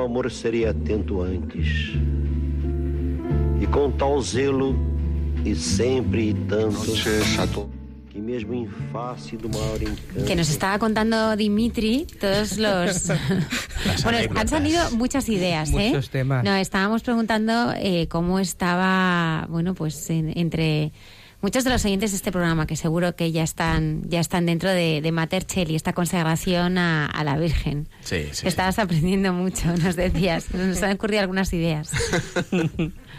Ao amor serei atento antes. E com tal zelo, e sempre e tanto, que mesmo em face do maior encanto. Que nos estaba contando Dimitri todos los... bueno, han salido muchas ideas, ¿eh? Muchos temas. No, estábamos preguntando eh, cómo estaba, bueno, pues en- entre muchos de los oyentes de este programa, que seguro que ya están, ya están dentro de, de Mater Cheli, esta consagración a, a la Virgen. Sí, sí. Estabas aprendiendo mucho, nos decías. Nos han ocurrido algunas ideas.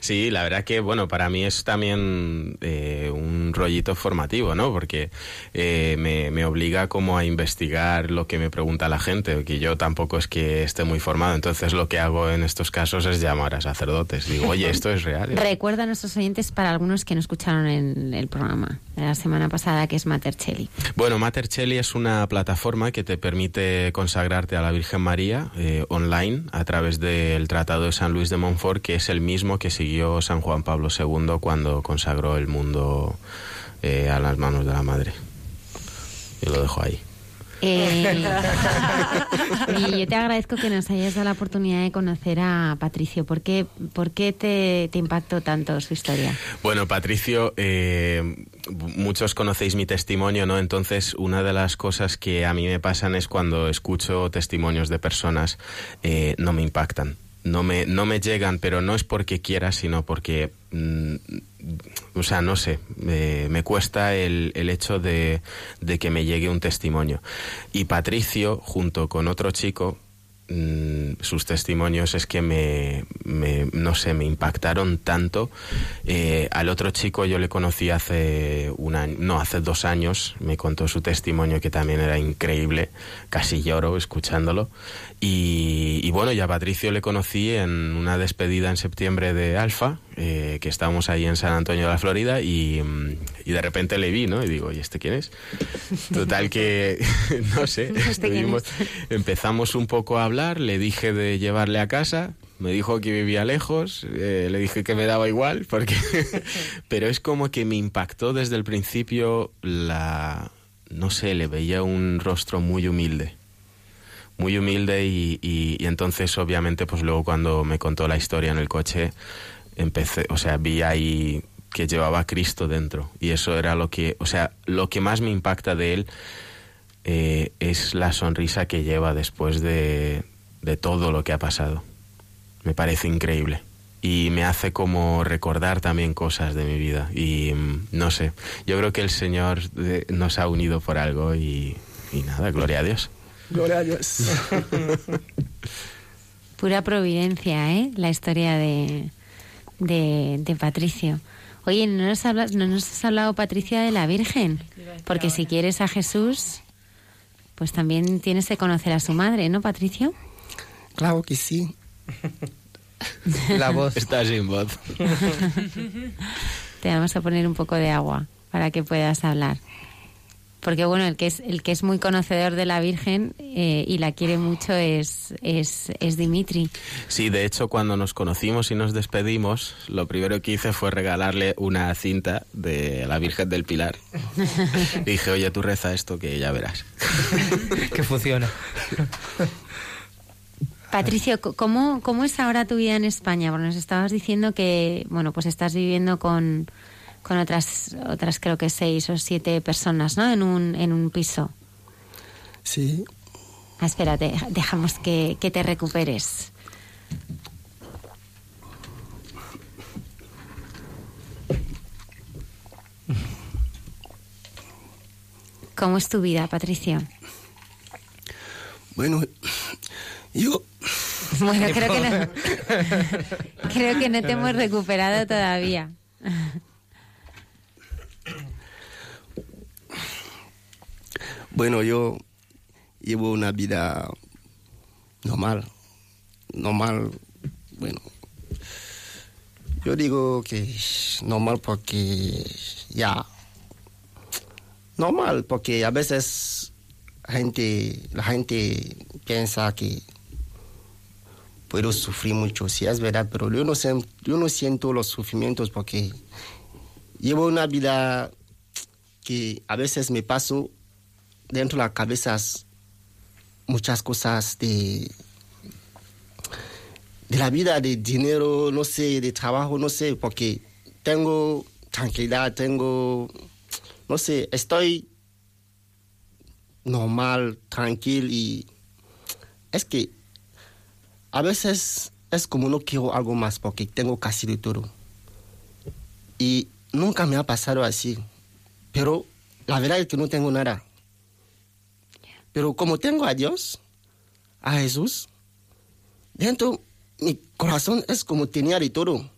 Sí, la verdad que, bueno, para mí es también eh, un rollito formativo, ¿no? Porque eh, me, me obliga como a investigar lo que me pregunta la gente, que yo tampoco es que esté muy formado. Entonces lo que hago en estos casos es llamar a sacerdotes. Digo, oye, esto es real. Recuerda a nuestros oyentes para algunos que no escucharon en el programa de la semana pasada, que es Mater Cheli. Bueno, Mater Cheli es una plataforma que te permite consagrarte a la Virgen María eh, online a través del Tratado de San Luis de Montfort, que es el mismo que siguió San Juan Pablo II cuando consagró el mundo eh, a las manos de la Madre. Y lo dejo ahí. Eh, y yo te agradezco que nos hayas dado la oportunidad de conocer a Patricio. ¿Por qué, por qué te, te impactó tanto su historia? Bueno, Patricio, eh, muchos conocéis mi testimonio, ¿no? Entonces, una de las cosas que a mí me pasan es cuando escucho testimonios de personas, eh, no me impactan. No me, no me llegan, pero no es porque quiera, sino porque, mm, o sea, no sé, eh, me cuesta el, el hecho de, de que me llegue un testimonio. Y Patricio, junto con otro chico, sus testimonios es que me, no sé, me impactaron tanto. Eh, al otro chico yo le conocí hace un año, no, hace dos años, me contó su testimonio que también era increíble, casi lloro escuchándolo. Y, bueno, ya Patricio le conocí en una despedida en septiembre de Alfa, eh, que estábamos ahí en San Antonio de la Florida, y, mm, y de repente le vi, ¿no? Y digo, ¿y este quién es? Total que, no sé, empezamos un poco a hablar, le dije de llevarle a casa, me dijo que vivía lejos, eh, le dije que me daba igual, porque pero es como que me impactó desde el principio la, no sé, le veía un rostro muy humilde, muy humilde y, y- y entonces obviamente pues luego cuando me contó la historia en el coche, empecé, o sea, vi ahí que llevaba a Cristo dentro y eso era lo que, o sea, lo que más me impacta de él eh, es la sonrisa que lleva después de, de todo lo que ha pasado. Me parece increíble. Y me hace como recordar también cosas de mi vida. Y mm, no sé, yo creo que el Señor eh, nos ha unido por algo y, y nada, gloria a Dios. Gloria a Dios. Pura providencia, ¿eh? La historia de, de, de Patricio. Oye, ¿no nos, hablas, ¿no nos has hablado, Patricia, de la Virgen? Porque si quieres a Jesús, pues también tienes que conocer a su madre, ¿no, Patricio? Claro que sí. La voz. Está sin voz. Te vamos a poner un poco de agua para que puedas hablar. Porque bueno, el que es, el que es muy conocedor de la Virgen eh, y la quiere mucho es, es, es Dimitri. Sí, de hecho, cuando nos conocimos y nos despedimos, lo primero que hice fue regalarle una cinta de la Virgen del Pilar. Dije, oye, tú reza esto que ya verás. que funciona. Patricio, ¿cómo, ¿cómo es ahora tu vida en España? Porque nos estabas diciendo que, bueno, pues estás viviendo con, con otras, otras creo que seis o siete personas, ¿no? En un, en un piso. Sí. Ah, espérate, dejamos que, que te recuperes. ¿Cómo es tu vida, Patricio? Bueno, yo Bueno, creo que no, creo que no te hemos recuperado todavía. Bueno, yo llevo una vida normal, normal, bueno. Yo digo que normal porque ya, normal porque a veces gente, la gente piensa que puedo sufrir mucho, sí es verdad, pero yo no, yo no siento los sufrimientos porque llevo una vida que a veces me paso dentro de la cabeza muchas cosas de, de la vida, de dinero, no sé, de trabajo, no sé, porque tengo tranquilidad, tengo, no sé, estoy normal, tranquilo y es que a veces es como no quiero algo más porque tengo casi de todo. Y nunca me ha pasado así. Pero la verdad es que no tengo nada. Pero como tengo a Dios, a Jesús, dentro mi corazón es como tenía de todo.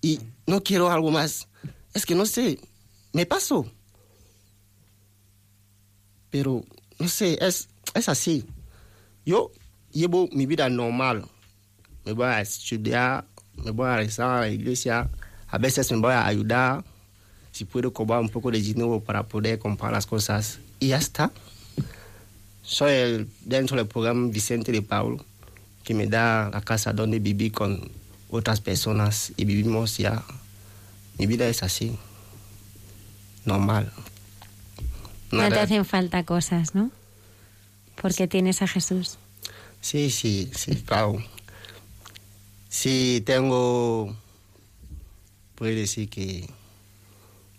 Y no quiero algo más. Es que no sé, me paso. Pero, no sé, es, es así. Yo llevo mi vida normal. Me voy a estudiar, me voy a rezar a la iglesia. A veces me voy a ayudar. Si puedo cobrar un poco de dinero para poder comprar las cosas. Y ya está. Soy el, dentro del programa Vicente de Paulo, que me da la casa donde viví con otras personas y vivimos ya. Mi vida es así. Normal. No te hacen falta cosas, ¿no? Porque tienes a Jesús. Sí, sí, sí, claro. Sí, tengo, puedo decir que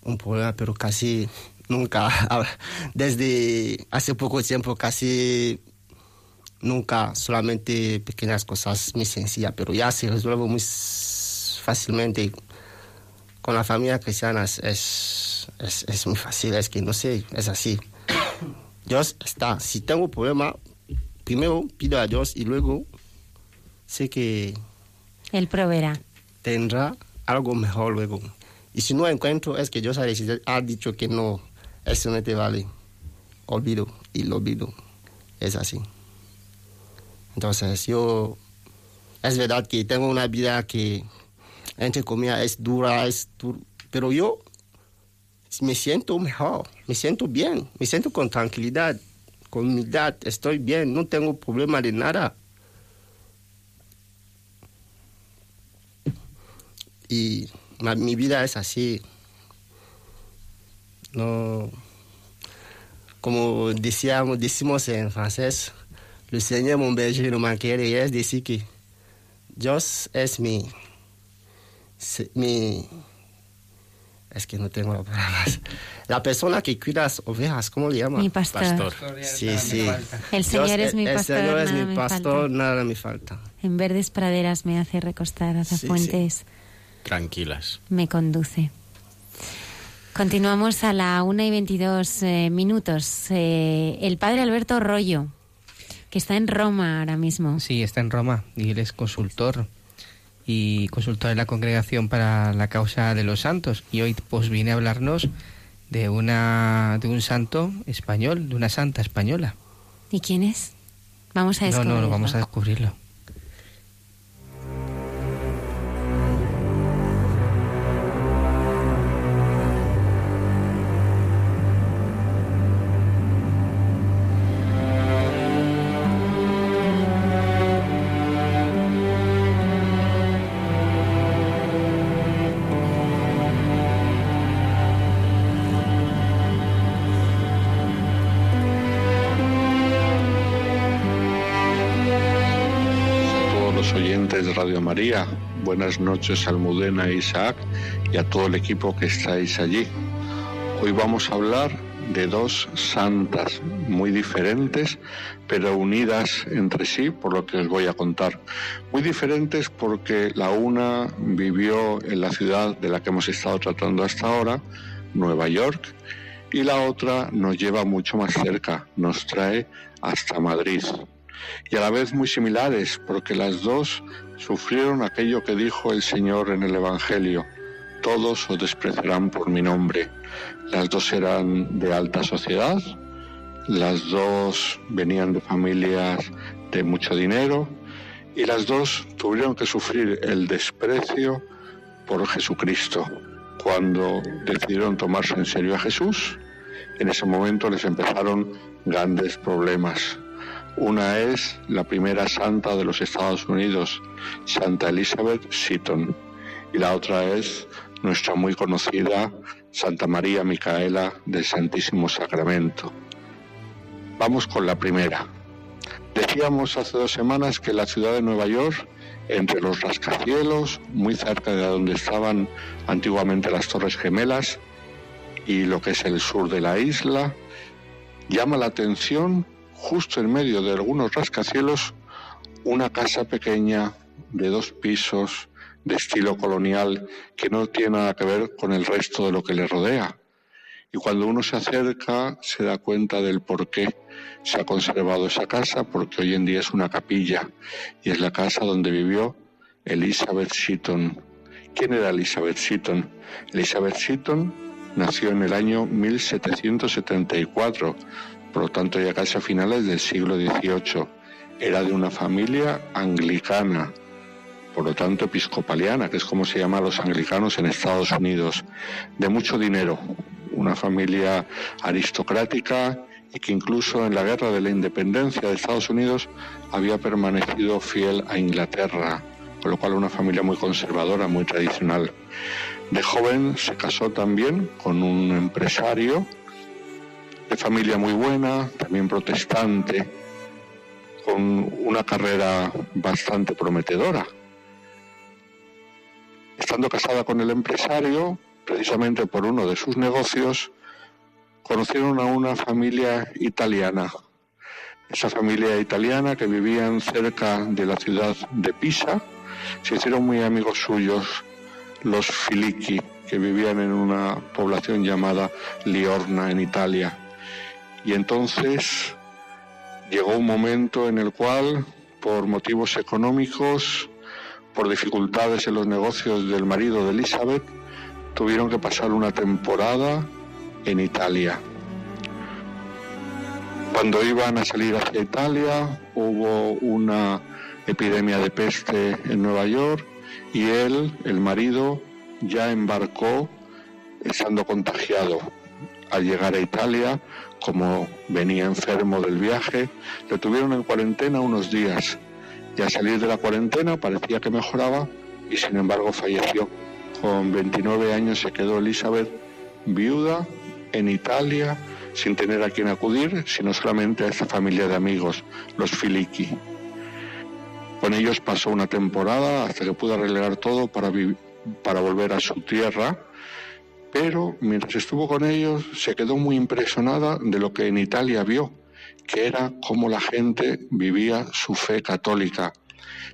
un problema, pero casi nunca, desde hace poco tiempo, casi nunca, solamente pequeñas cosas muy sencillas, pero ya se resuelve muy fácilmente. Con la familia cristiana es, es, es muy fácil, es que no sé, es así. Dios está, si tengo problema, primero pido a Dios y luego sé que Él proveerá. Tendrá algo mejor luego. Y si no encuentro, es que Dios ha, decidido, ha dicho que no, eso no te vale. Olvido y lo olvido. Es así. Entonces, yo, es verdad que tengo una vida que, entre comillas, es dura, es dura, pero yo me siento mejor, me siento bien, me siento con tranquilidad con humildad, estoy bien, no tengo problema de nada. Y mi vida es así. No, como decíamos, decimos en francés, le Señor mon berger no manquera, y es decir que Dios es mi, mi es que no tengo la palabra. La persona que cuida las ovejas, ¿cómo le llama? Mi pastor. Sí, sí. El Señor es mi pastor. El Señor es nada mi me pastor, falta. nada me falta. En verdes praderas me hace recostar, hacia Sí, fuentes Tranquilas. me conduce. Continuamos a la 1 y 22 eh, minutos. Eh, el padre Alberto Rollo, que está en Roma ahora mismo. Sí, está en Roma y él es consultor y consultor de la Congregación para la Causa de los Santos. Y hoy pues viene a hablarnos de, una, de un santo español, de una santa española. ¿Y quién es? Vamos a No, descubrirlo. no, no, vamos a descubrirlo. María. Buenas noches, Almudena e Isaac, y a todo el equipo que estáis allí. Hoy vamos a hablar de dos santas muy diferentes, pero unidas entre sí, por lo que os voy a contar. Muy diferentes porque la una vivió en la ciudad de la que hemos estado tratando hasta ahora, Nueva York, y la otra nos lleva mucho más cerca, nos trae hasta Madrid y a la vez muy similares, porque las dos sufrieron aquello que dijo el Señor en el Evangelio, todos os despreciarán por mi nombre. Las dos eran de alta sociedad, las dos venían de familias de mucho dinero y las dos tuvieron que sufrir el desprecio por Jesucristo. Cuando decidieron tomarse en serio a Jesús, en ese momento les empezaron grandes problemas. Una es la primera santa de los Estados Unidos, Santa Elizabeth Seton, y la otra es nuestra muy conocida Santa María Micaela del Santísimo Sacramento. Vamos con la primera. Decíamos hace dos semanas que la ciudad de Nueva York, entre los rascacielos, muy cerca de donde estaban antiguamente las Torres Gemelas y lo que es el sur de la isla, llama la atención justo en medio de algunos rascacielos una casa pequeña de dos pisos de estilo colonial que no tiene nada que ver con el resto de lo que le rodea. Y cuando uno se acerca se da cuenta del por qué se ha conservado esa casa, porque hoy en día es una capilla y es la casa donde vivió Elizabeth Seaton. ¿Quién era Elizabeth Seaton? Elizabeth Seaton nació en el año 1774, por lo tanto ya casi a finales del siglo XVIII. Era de una familia anglicana, por lo tanto episcopaliana, que es como se llama a los anglicanos en Estados Unidos, de mucho dinero, una familia aristocrática y que incluso en la guerra de la independencia de Estados Unidos había permanecido fiel a Inglaterra, con lo cual una familia muy conservadora, muy tradicional. De joven se casó también con un empresario de familia muy buena, también protestante, con una carrera bastante prometedora. Estando casada con el empresario, precisamente por uno de sus negocios, conocieron a una familia italiana. Esa familia italiana que vivían cerca de la ciudad de Pisa, se hicieron muy amigos suyos, los Filichi, que vivían en una población llamada Liorna, en Italia. Y entonces llegó un momento en el cual, por motivos económicos, por dificultades en los negocios del marido de Elizabeth, tuvieron que pasar una temporada en Italia. Cuando iban a salir hacia Italia hubo una epidemia de peste en Nueva York y él, el marido, ya embarcó estando contagiado. Al llegar a Italia, como venía enfermo del viaje, le tuvieron en cuarentena unos días y al salir de la cuarentena parecía que mejoraba y sin embargo falleció. Con 29 años se quedó Elizabeth viuda en Italia sin tener a quien acudir, sino solamente a esa familia de amigos, los Filiki. Con ellos pasó una temporada hasta que pudo arreglar todo para volver a su tierra, pero mientras estuvo con ellos se quedó muy impresionada de lo que en Italia vio, que era cómo la gente vivía su fe católica.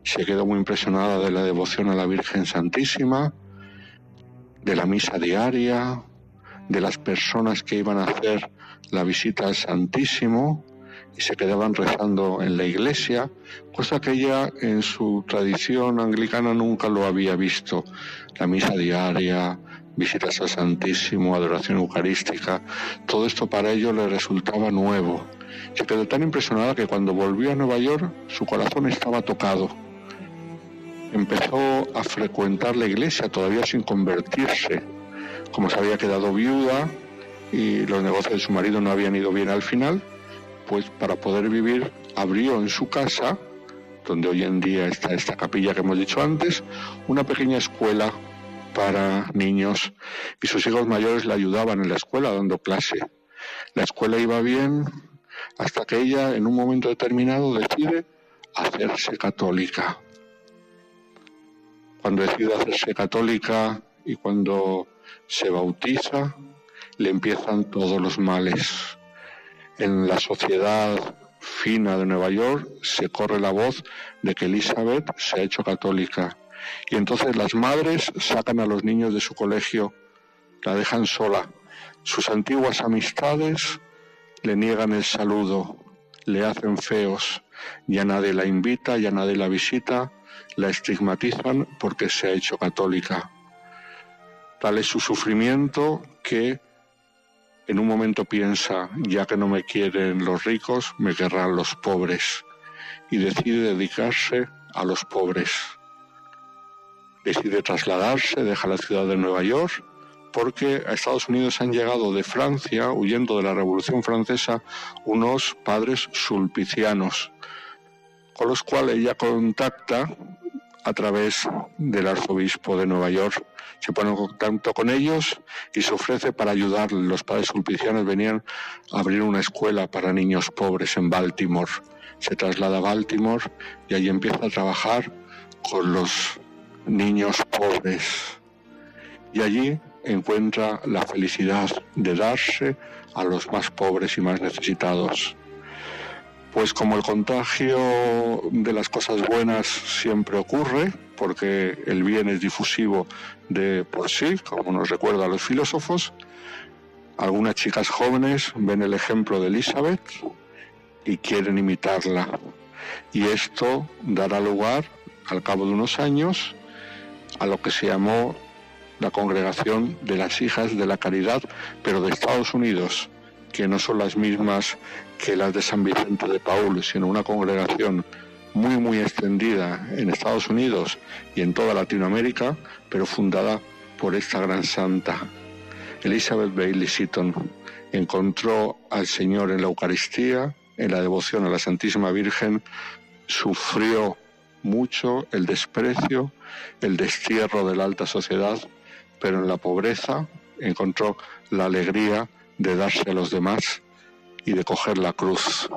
Se quedó muy impresionada de la devoción a la Virgen Santísima, de la misa diaria, de las personas que iban a hacer la visita al Santísimo y se quedaban rezando en la iglesia, cosa que ella en su tradición anglicana nunca lo había visto. La misa diaria, visitas al Santísimo, adoración eucarística, todo esto para ellos le resultaba nuevo. Se quedó tan impresionada que cuando volvió a Nueva York su corazón estaba tocado. Empezó a frecuentar la iglesia todavía sin convertirse. Como se había quedado viuda y los negocios de su marido no habían ido bien al final, pues para poder vivir abrió en su casa, donde hoy en día está esta capilla que hemos dicho antes, una pequeña escuela para niños y sus hijos mayores le ayudaban en la escuela dando clase. La escuela iba bien, hasta que ella en un momento determinado decide hacerse católica. Cuando decide hacerse católica y cuando se bautiza, le empiezan todos los males. En la sociedad fina de Nueva York se corre la voz de que Elizabeth se ha hecho católica. Y entonces las madres sacan a los niños de su colegio, la dejan sola. Sus antiguas amistades le niegan el saludo, le hacen feos, ya nadie la invita, ya nadie la visita, la estigmatizan porque se ha hecho católica. Tal es su sufrimiento que en un momento piensa, ya que no me quieren los ricos, me querrán los pobres, y decide dedicarse a los pobres. Decide trasladarse, deja la ciudad de Nueva York porque a Estados Unidos han llegado de Francia, huyendo de la Revolución Francesa, unos padres sulpicianos, con los cuales ella contacta a través del arzobispo de Nueva York. Se pone en contacto con ellos y se ofrece para ayudar. Los padres sulpicianos venían a abrir una escuela para niños pobres en Baltimore. se traslada a Baltimore y allí empieza a trabajar con los niños pobres. Y allí encuentra la felicidad de darse a los más pobres y más necesitados. Pues como el contagio de las cosas buenas siempre ocurre, porque el bien es difusivo de por sí, como nos recuerdan los filósofos, algunas chicas jóvenes ven el ejemplo de Elizabeth y quieren imitarla. Y esto dará lugar, al cabo de unos años, a lo que se llamó la Congregación de las Hijas de la Caridad, pero de Estados Unidos, que no son las mismas que las de San Vicente de Paul, sino una congregación muy, muy extendida en Estados Unidos y en toda Latinoamérica, pero fundada por esta gran santa. Elizabeth Bailey Seaton encontró al Señor en la Eucaristía, en la devoción a la Santísima Virgen, sufrió mucho el desprecio, el destierro de la alta sociedad, pero en la pobreza encontró la alegría de darse a los demás y de coger la cruz.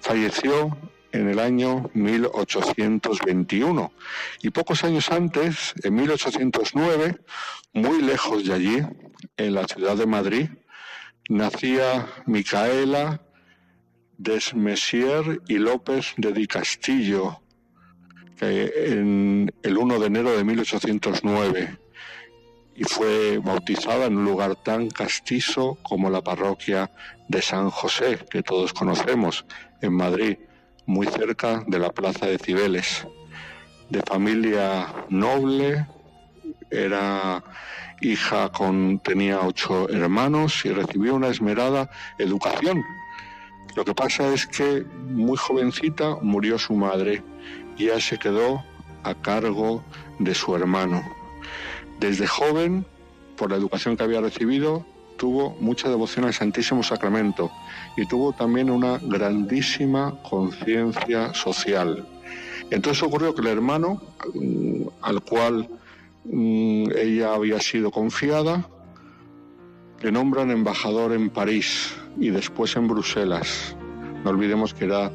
Falleció en el año 1821 y pocos años antes, en 1809, muy lejos de allí, en la ciudad de Madrid, nacía Micaela Desmesier y López de Di Castillo, en el 1 de enero de 1809 y fue bautizada en un lugar tan castizo como la parroquia de San José, que todos conocemos, en Madrid, muy cerca de la plaza de Cibeles. De familia noble, era hija con tenía ocho hermanos y recibió una esmerada educación. Lo que pasa es que muy jovencita murió su madre y ella se quedó a cargo de su hermano. Desde joven, por la educación que había recibido, tuvo mucha devoción al Santísimo Sacramento y tuvo también una grandísima conciencia social. Entonces ocurrió que el hermano, mm, al cual mm, ella había sido confiada, le nombran embajador en París y después en Bruselas. No olvidemos que era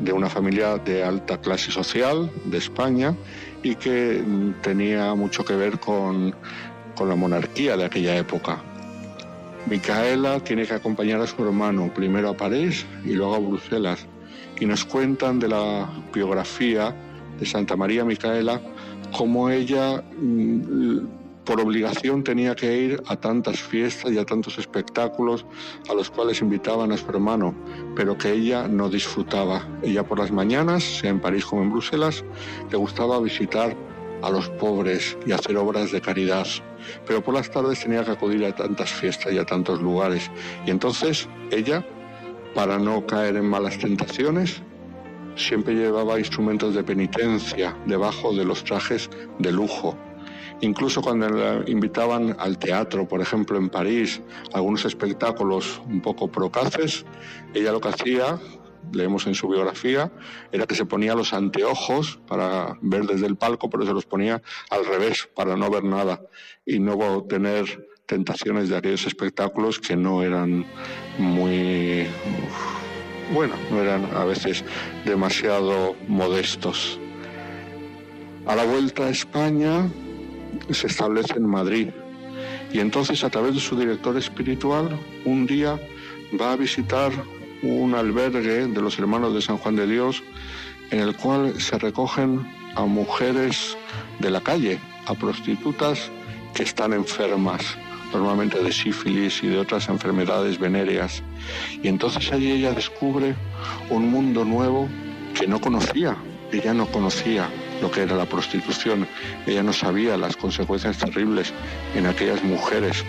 de una familia de alta clase social de España y que mm, tenía mucho que ver con, con la monarquía de aquella época. Micaela tiene que acompañar a su hermano primero a París y luego a Bruselas y nos cuentan de la biografía de Santa María Micaela cómo ella mm, por obligación tenía que ir a tantas fiestas y a tantos espectáculos a los cuales invitaban a su hermano, pero que ella no disfrutaba. Ella por las mañanas, sea en París como en Bruselas, le gustaba visitar a los pobres y hacer obras de caridad, pero por las tardes tenía que acudir a tantas fiestas y a tantos lugares. Y entonces ella, para no caer en malas tentaciones, siempre llevaba instrumentos de penitencia debajo de los trajes de lujo Incluso cuando la invitaban al teatro, por ejemplo en París, algunos espectáculos un poco procaces, ella lo que hacía, leemos en su biografía, era que se ponía los anteojos para ver desde el palco, pero se los ponía al revés para no ver nada y no tener tentaciones de aquellos espectáculos que no eran muy, bueno, no eran a veces demasiado modestos. A la vuelta a España, se establece en Madrid. Y entonces a través de su director espiritual, un día va a visitar un albergue de los hermanos de San Juan de Dios en el cual se recogen a mujeres de la calle, a prostitutas que están enfermas, normalmente de sífilis y de otras enfermedades venéreas. Y entonces allí ella descubre un mundo nuevo que no conocía, ella no conocía lo que era la prostitución. Ella no sabía las consecuencias terribles en aquellas mujeres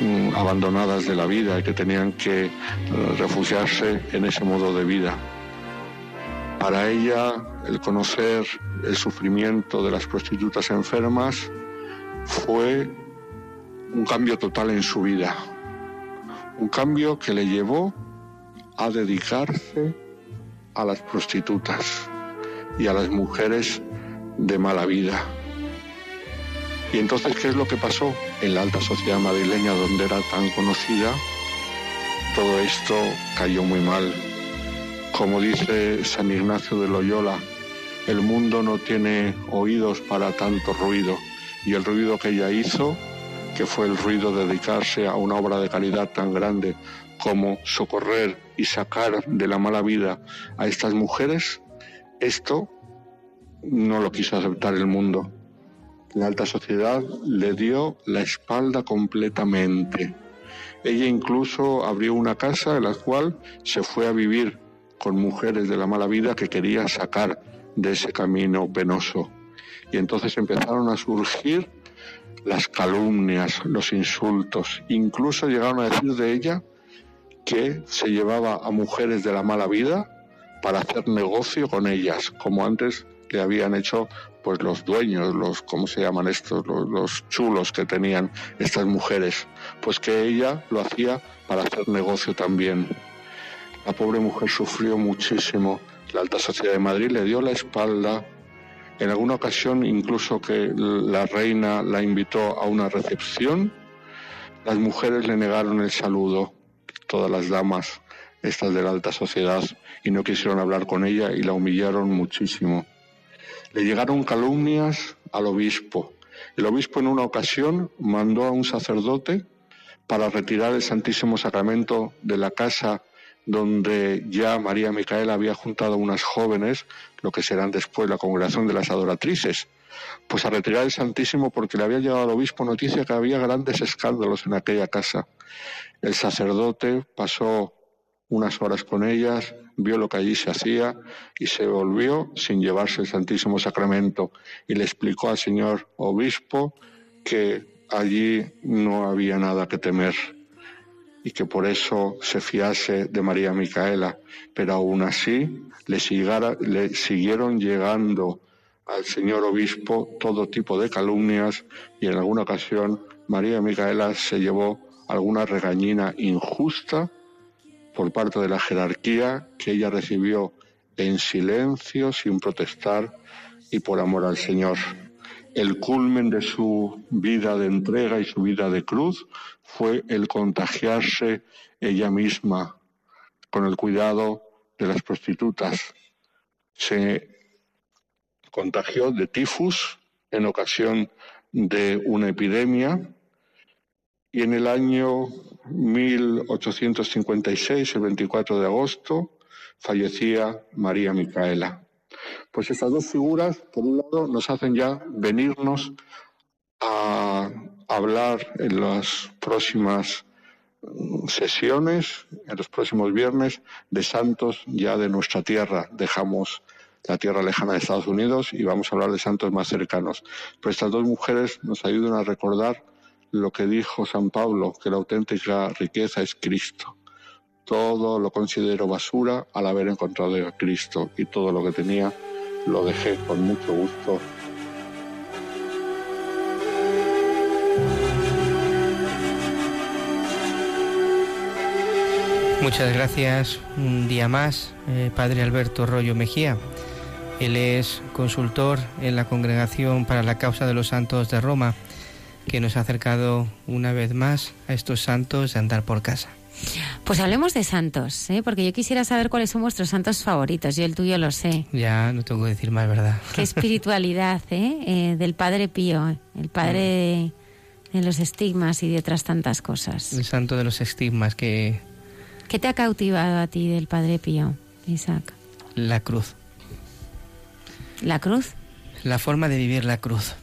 mm, abandonadas de la vida y que tenían que eh, refugiarse en ese modo de vida. Para ella, el conocer el sufrimiento de las prostitutas enfermas fue un cambio total en su vida, un cambio que le llevó a dedicarse a las prostitutas y a las mujeres de mala vida. Y entonces, ¿qué es lo que pasó? En la alta sociedad madrileña, donde era tan conocida, todo esto cayó muy mal. Como dice San Ignacio de Loyola, el mundo no tiene oídos para tanto ruido y el ruido que ella hizo, que fue el ruido de dedicarse a una obra de calidad tan grande como socorrer y sacar de la mala vida a estas mujeres, esto no lo quiso aceptar el mundo. La alta sociedad le dio la espalda completamente. Ella incluso abrió una casa en la cual se fue a vivir con mujeres de la mala vida que quería sacar de ese camino penoso. Y entonces empezaron a surgir las calumnias, los insultos. Incluso llegaron a decir de ella que se llevaba a mujeres de la mala vida para hacer negocio con ellas, como antes le habían hecho pues los dueños, los cómo se llaman estos, los, los, chulos que tenían estas mujeres, pues que ella lo hacía para hacer negocio también. La pobre mujer sufrió muchísimo. La alta sociedad de Madrid le dio la espalda. En alguna ocasión incluso que la reina la invitó a una recepción, las mujeres le negaron el saludo, todas las damas estas de la alta sociedad, y no quisieron hablar con ella y la humillaron muchísimo. Le llegaron calumnias al obispo. El obispo en una ocasión mandó a un sacerdote para retirar el Santísimo Sacramento de la casa donde ya María Micaela había juntado unas jóvenes, lo que serán después la congregación de las adoratrices, pues a retirar el Santísimo porque le había llegado al obispo noticia que había grandes escándalos en aquella casa. El sacerdote pasó unas horas con ellas, vio lo que allí se hacía y se volvió sin llevarse el Santísimo Sacramento y le explicó al señor obispo que allí no había nada que temer y que por eso se fiase de María Micaela, pero aún así le, le siguieron llegando al señor obispo todo tipo de calumnias y en alguna ocasión María Micaela se llevó alguna regañina injusta por parte de la jerarquía que ella recibió en silencio, sin protestar y por amor al Señor. El culmen de su vida de entrega y su vida de cruz fue el contagiarse ella misma con el cuidado de las prostitutas. Se contagió de tifus en ocasión de una epidemia y en el año 1856, el 24 de agosto, fallecía María Micaela. Pues estas dos figuras, por un lado, nos hacen ya venirnos a hablar en las próximas mm, sesiones, en los próximos viernes, de santos ya de nuestra tierra. Dejamos la tierra lejana de Estados Unidos y vamos a hablar de santos más cercanos. Pero estas dos mujeres nos ayudan a recordar lo que dijo San Pablo, que la auténtica riqueza es Cristo. Todo lo considero basura al haber encontrado a Cristo y todo lo que tenía lo dejé con mucho gusto. Muchas gracias un día más, eh, Padre Alberto Rollo Mejía. Él es consultor en la Congregación para la Causa de los Santos de Roma que nos ha acercado una vez más a estos santos de andar por casa. Pues hablemos de santos, ¿eh? porque yo quisiera saber cuáles son vuestros santos favoritos. Yo el tuyo lo sé. Ya, no tengo que decir más, ¿verdad? Qué espiritualidad ¿eh? eh del Padre Pío, el Padre de, los estigmas y de otras tantas cosas. El santo de los estigmas que... ¿Qué te ha cautivado a ti del Padre Pío, Isaac? La cruz. ¿La cruz? La forma de vivir la cruz.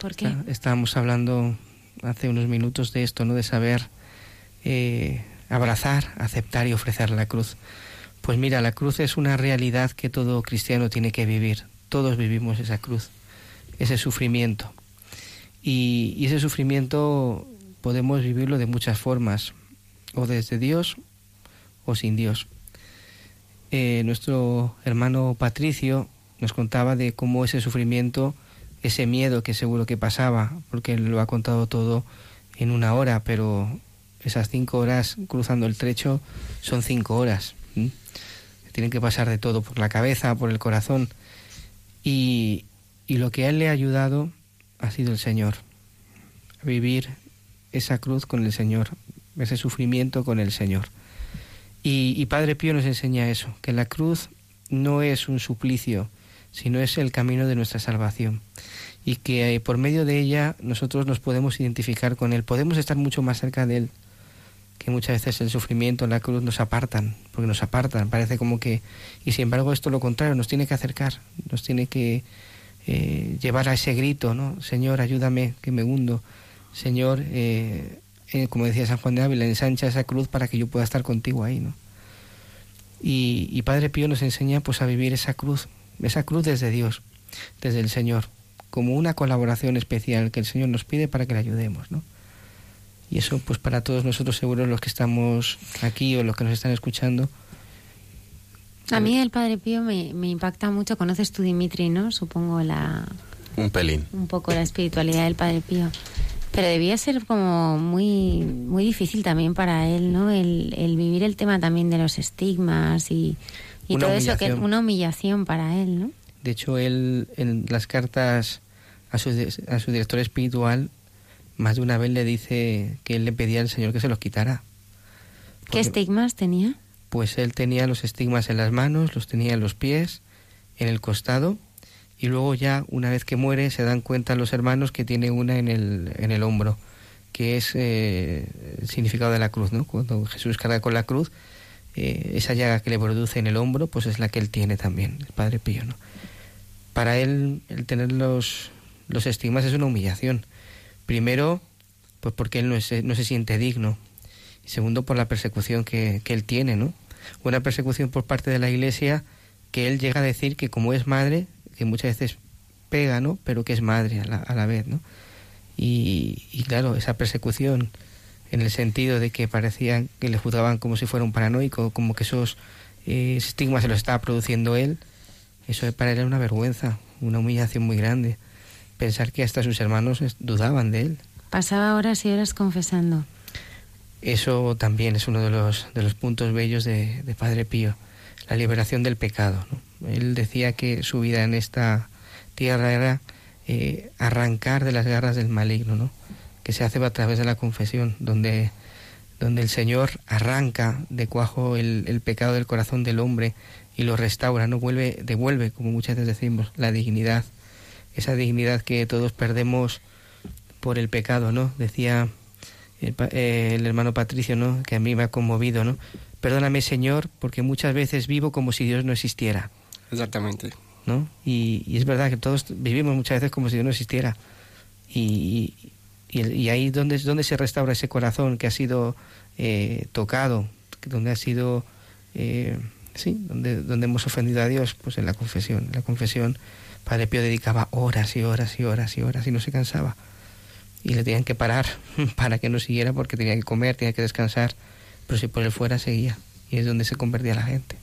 ¿Por qué? Estábamos hablando hace unos minutos de esto, ¿no? De saber eh, abrazar, aceptar y ofrecer la cruz. Pues mira, la cruz es una realidad que todo cristiano tiene que vivir. Todos vivimos esa cruz, ese sufrimiento. Y, ese sufrimiento podemos vivirlo de muchas formas, o desde Dios o sin Dios. Eh, nuestro hermano Patricio nos contaba de cómo ese sufrimiento ese miedo que seguro que pasaba, porque lo ha contado todo en una hora, pero esas cinco horas cruzando el trecho son cinco horas. Tienen que pasar de todo, por la cabeza, por el corazón. Y, y lo que a él le ha ayudado ha sido el Señor. vivir esa cruz con el Señor, ese sufrimiento con el Señor. Y, y Padre Pío nos enseña eso, que la cruz no es un suplicio, sino es el camino de nuestra salvación. Y que eh, por medio de ella nosotros nos podemos identificar con Él, podemos estar mucho más cerca de Él, que muchas veces el sufrimiento, la cruz nos apartan, porque nos apartan, parece como que... Y sin embargo esto lo contrario, nos tiene que acercar, nos tiene que eh, llevar a ese grito, ¿no? Señor, ayúdame, que me hundo. Señor, eh, eh, como decía San Juan de Ávila, ensancha esa cruz para que yo pueda estar contigo ahí, ¿no? Y, y Padre Pío nos enseña pues a vivir esa cruz, esa cruz desde Dios, desde el Señor, como una colaboración especial que el Señor nos pide para que le ayudemos, ¿no? Y eso pues para todos nosotros seguros los que estamos aquí o los que nos están escuchando. A mí el Padre Pío me, me impacta mucho. Conoces tú, Dimitri, ¿no? Supongo la... Un pelín. Un poco la espiritualidad del Padre Pío. Pero debía ser como muy, muy difícil también para él, ¿no? El, el vivir el tema también de los estigmas y, y Una todo eso, que es una humillación para él, ¿no? De hecho, él en las cartas a su, a su director espiritual, más de una vez le dice que él le pedía al Señor que se los quitara. ¿Qué estigmas tenía? Pues él tenía los estigmas en las manos, los tenía en los pies, en el costado, y luego ya, una vez que muere, se dan cuenta los hermanos que tiene una en el, en el hombro, que es eh, el significado de la cruz, ¿no? Cuando Jesús carga con la cruz, eh, esa llaga que le produce en el hombro, pues es la que él tiene también, el Padre Pío, ¿no? Para él, el tener los, los estigmas es una humillación. Primero, pues porque él no, es- no se siente digno. Segundo, por la persecución que, que él tiene, ¿no? Una persecución por parte de la Iglesia que él llega a decir que como es madre, que muchas veces pega, ¿no? Pero que es madre a la, a la vez, ¿no? Y claro, esa persecución en el sentido de que parecía que le juzgaban como si fuera un paranoico, como que esos eh, estigmas se los estaba produciendo él, eso para él era una vergüenza, una humillación muy grande. Pensar que hasta sus hermanos dudaban de él. Pasaba horas y horas confesando. Eso también es uno de los, de los puntos bellos de, de Padre Pío, la liberación del pecado. ¿no? Él decía que su vida en esta tierra era eh, arrancar de las garras del maligno, ¿no? Que se hace a través de la confesión, donde, donde el Señor arranca de cuajo el, el pecado del corazón del hombre y lo restaura, no vuelve, devuelve, como muchas veces decimos, la dignidad, esa dignidad que todos perdemos por el pecado, ¿no? Decía el, eh, el hermano Patricio, ¿no? Que a mí me ha conmovido, ¿no? Perdóname, Señor, porque muchas veces vivo como si Dios no existiera, Exactamente. ¿no? Y, y es verdad que todos vivimos muchas veces como si Dios no existiera. Y, y, y ahí es donde, donde se restaura ese corazón que ha sido eh, tocado, donde ha sido, eh, sí, donde, donde hemos ofendido a Dios, pues en la confesión. En la confesión, Padre Pío dedicaba horas y horas y horas y horas y no se cansaba y le tenían que parar para que no siguiera porque tenía que comer, tenía que descansar, pero si por él fuera seguía y es donde se convertía la gente.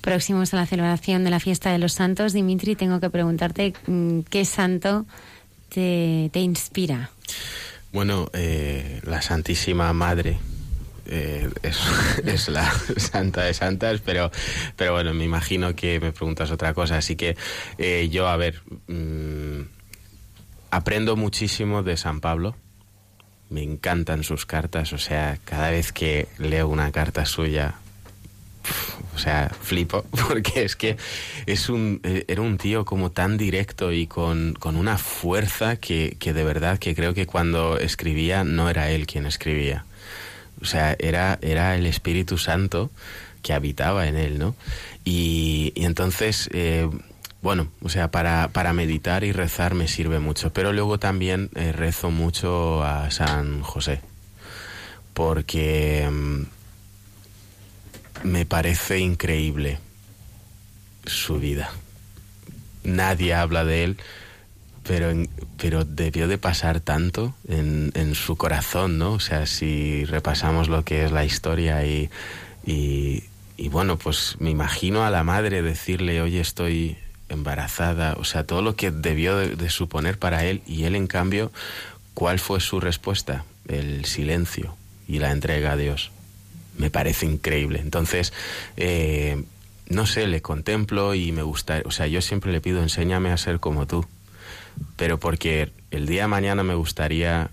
Próximos a la celebración de la fiesta de los santos, Dimitri, tengo que preguntarte mm, qué santo te, te inspira. Bueno, eh, la Santísima Madre eh, es, es la santa de santas, pero, pero bueno, me imagino que me preguntas otra cosa. Así que eh, yo, a ver, mm, aprendo muchísimo de San Pablo. Me encantan sus cartas, o sea, cada vez que leo una carta suya, o sea, flipo, porque es que es un, eh, era un tío como tan directo y con, con una fuerza que, que de verdad que creo que cuando escribía no era él quien escribía. O sea, era, era el Espíritu Santo que habitaba en él, ¿no? Y, y entonces, eh, bueno, o sea, para, para meditar y rezar me sirve mucho, pero luego también eh, rezo mucho a San José, porque... me parece increíble su vida. Nadie habla de él, pero, pero debió de pasar tanto en, en su corazón, ¿no? O sea, si repasamos lo que es la historia y, y, y bueno, pues me imagino a la madre decirle, oye, estoy embarazada, o sea, todo lo que debió de, de suponer para él y él en cambio, ¿cuál fue su respuesta? El silencio y la entrega a Dios me parece increíble. Entonces, eh, no sé, le contemplo y me gusta, o sea, yo siempre le pido, enséñame a ser como tú, pero porque el día de mañana me gustaría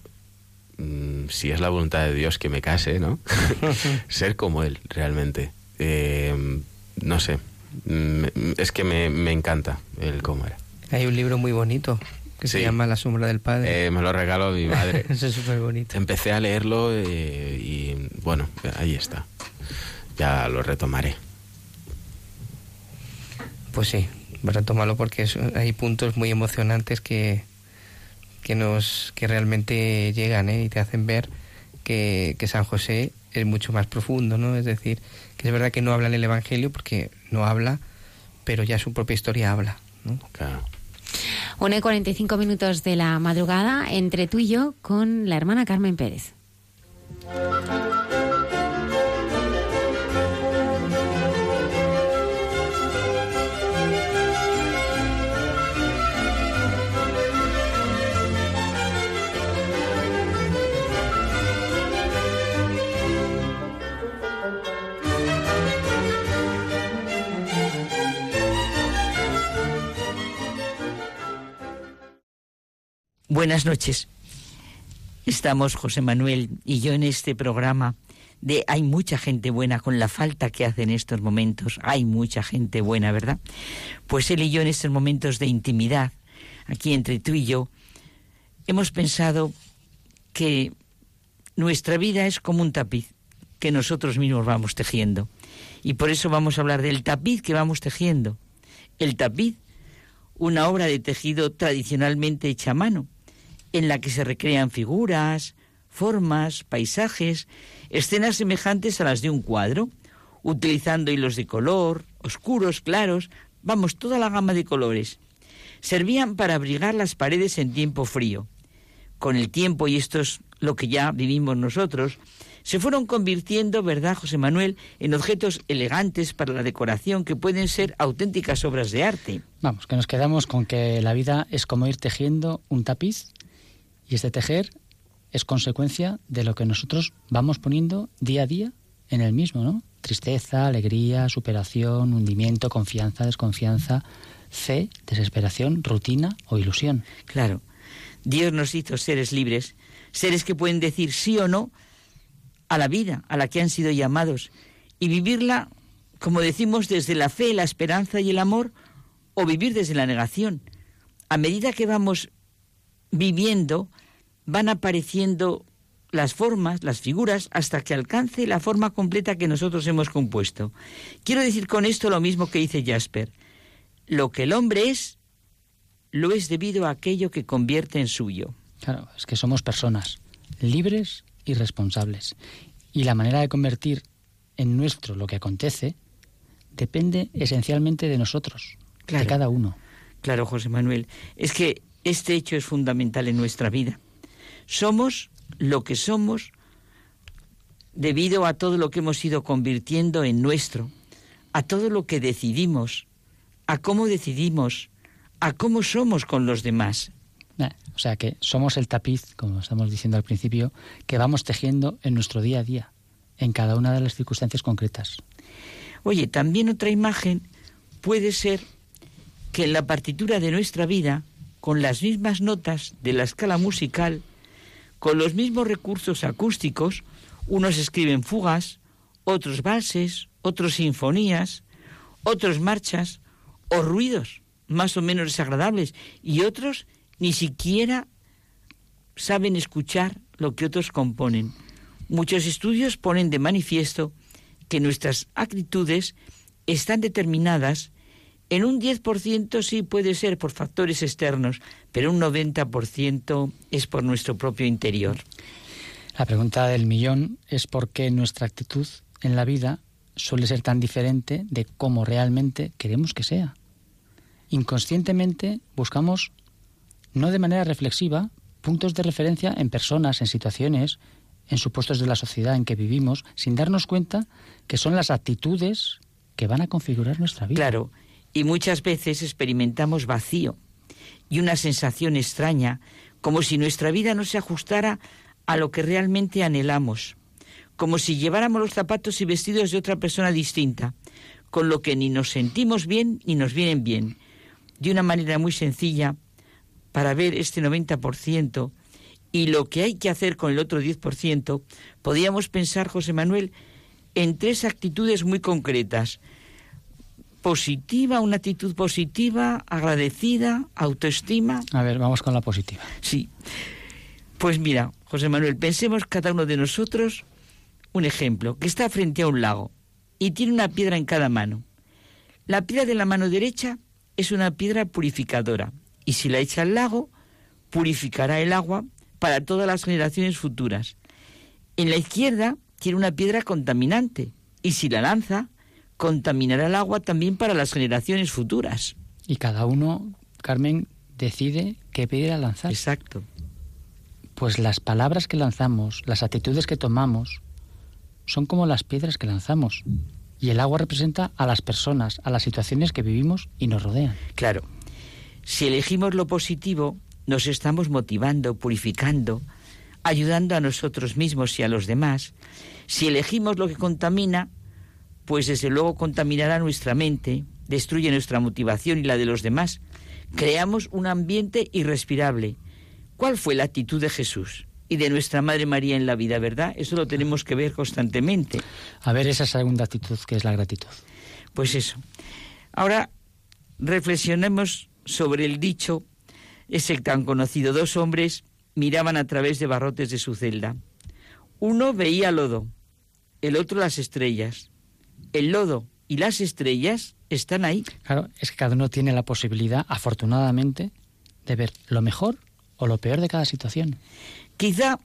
mm, si es la voluntad de Dios que me case, ¿no? Ser como Él, realmente. Eh, no sé, mm, es que me, me encanta el cómo era. Hay un libro muy bonito que se llama La sombra del padre. Eh, me lo regaló mi madre. Eso es súper bonito. Empecé a leerlo eh, y bueno, ahí está. Ya lo retomaré. Pues sí, retómalo porque es- hay puntos muy emocionantes que, que nos que realmente llegan ¿eh? y te hacen ver que, que San José es mucho más profundo, ¿no? Es decir, que es verdad que no habla en el Evangelio porque no habla, pero ya su propia historia habla, ¿no? Claro. Una y 45 minutos de la madrugada entre tú y yo con la hermana Carmen Pérez. Buenas noches. Estamos José Manuel y yo en este programa de Hay mucha gente buena con la falta que hace en estos momentos. Hay mucha gente buena, ¿verdad? Pues él y yo en estos momentos de intimidad, aquí entre tú y yo, hemos pensado que nuestra vida es como un tapiz que nosotros mismos vamos tejiendo. Y por eso vamos a hablar del tapiz que vamos tejiendo. El tapiz, una obra de tejido tradicionalmente hecha a mano, en la que se recrean figuras, formas, paisajes, escenas semejantes a las de un cuadro, utilizando hilos de color, oscuros, claros, vamos, toda la gama de colores. Servían para abrigar las paredes en tiempo frío. Con el tiempo, y esto es lo que ya vivimos nosotros, se fueron convirtiendo, ¿verdad, José Manuel?, en objetos elegantes para la decoración que pueden ser auténticas obras de arte. Vamos, que nos quedamos con que la vida es como ir tejiendo un tapiz y este tejer es consecuencia de lo que nosotros vamos poniendo día a día en el mismo, ¿no? Tristeza, alegría, superación, hundimiento, confianza, desconfianza, fe, desesperación, rutina o ilusión. Claro, Dios nos hizo seres libres, seres que pueden decir sí o no a la vida a la que han sido llamados y vivirla, como decimos, desde la fe, la esperanza y el amor o vivir desde la negación. A medida que vamos viviendo, van apareciendo las formas, las figuras, hasta que alcance la forma completa que nosotros hemos compuesto. Quiero decir con esto lo mismo que dice Jasper. Lo que el hombre es, lo es debido a aquello que convierte en suyo. Claro, es que somos personas libres y responsables. Y la manera de convertir en nuestro lo que acontece depende esencialmente de nosotros, Claro. de cada uno. Claro, José Manuel, es que este hecho es fundamental en nuestra vida. Somos lo que somos debido a todo lo que hemos ido convirtiendo en nuestro, a todo lo que decidimos, a cómo decidimos, a cómo somos con los demás. O sea que somos el tapiz, como estamos diciendo al principio, que vamos tejiendo en nuestro día a día, en cada una de las circunstancias concretas. Oye, también otra imagen puede ser que en la partitura de nuestra vida, con las mismas notas de la escala musical, con los mismos recursos acústicos, unos escriben fugas, otros valses, otros sinfonías, otros marchas o ruidos más o menos desagradables y otros ni siquiera saben escuchar lo que otros componen. Muchos estudios ponen de manifiesto que nuestras actitudes están determinadas en un 10% sí puede ser por factores externos, pero un 90% es por nuestro propio interior. La pregunta del millón es por qué nuestra actitud en la vida suele ser tan diferente de cómo realmente queremos que sea. Inconscientemente buscamos, no de manera reflexiva, puntos de referencia en personas, en situaciones, en supuestos de la sociedad en que vivimos, sin darnos cuenta que son las actitudes que van a configurar nuestra vida. Claro, y muchas veces experimentamos vacío y una sensación extraña, como si nuestra vida no se ajustara a lo que realmente anhelamos, como si lleváramos los zapatos y vestidos de otra persona distinta, con lo que ni nos sentimos bien ni nos vienen bien. De una manera muy sencilla, para ver este 90% y lo que hay que hacer con el otro 10%, podríamos pensar, José Manuel, en tres actitudes muy concretas. Positiva, una actitud positiva, agradecida, autoestima. A ver, vamos con la positiva. Sí. Pues mira, José Manuel, pensemos cada uno de nosotros un ejemplo, que está frente a un lago y tiene una piedra en cada mano. La piedra de la mano derecha es una piedra purificadora y si la echa al lago, purificará el agua para todas las generaciones futuras. En la izquierda tiene una piedra contaminante y si la lanza, contaminará el agua también para las generaciones futuras. Y cada uno, Carmen, decide qué piedra lanzar. Exacto. Pues las palabras que lanzamos, las actitudes que tomamos, son como las piedras que lanzamos. Y el agua representa a las personas, a las situaciones que vivimos y nos rodean. Claro. Si elegimos lo positivo, nos estamos motivando, purificando, ayudando a nosotros mismos y a los demás. Si elegimos lo que contamina, pues desde luego contaminará nuestra mente, destruye nuestra motivación y la de los demás. Creamos un ambiente irrespirable. ¿Cuál fue la actitud de Jesús? y de nuestra Madre María en la vida, ¿verdad? Eso lo tenemos que ver constantemente. A ver esa segunda actitud que es la gratitud. Pues eso. Ahora reflexionemos sobre el dicho ese tan conocido. Dos hombres miraban a través de barrotes de su celda. Uno veía lodo, el otro las estrellas. El lodo y las estrellas están ahí. Claro, es que cada uno tiene la posibilidad, afortunadamente, de ver lo mejor o lo peor de cada situación. Quizá,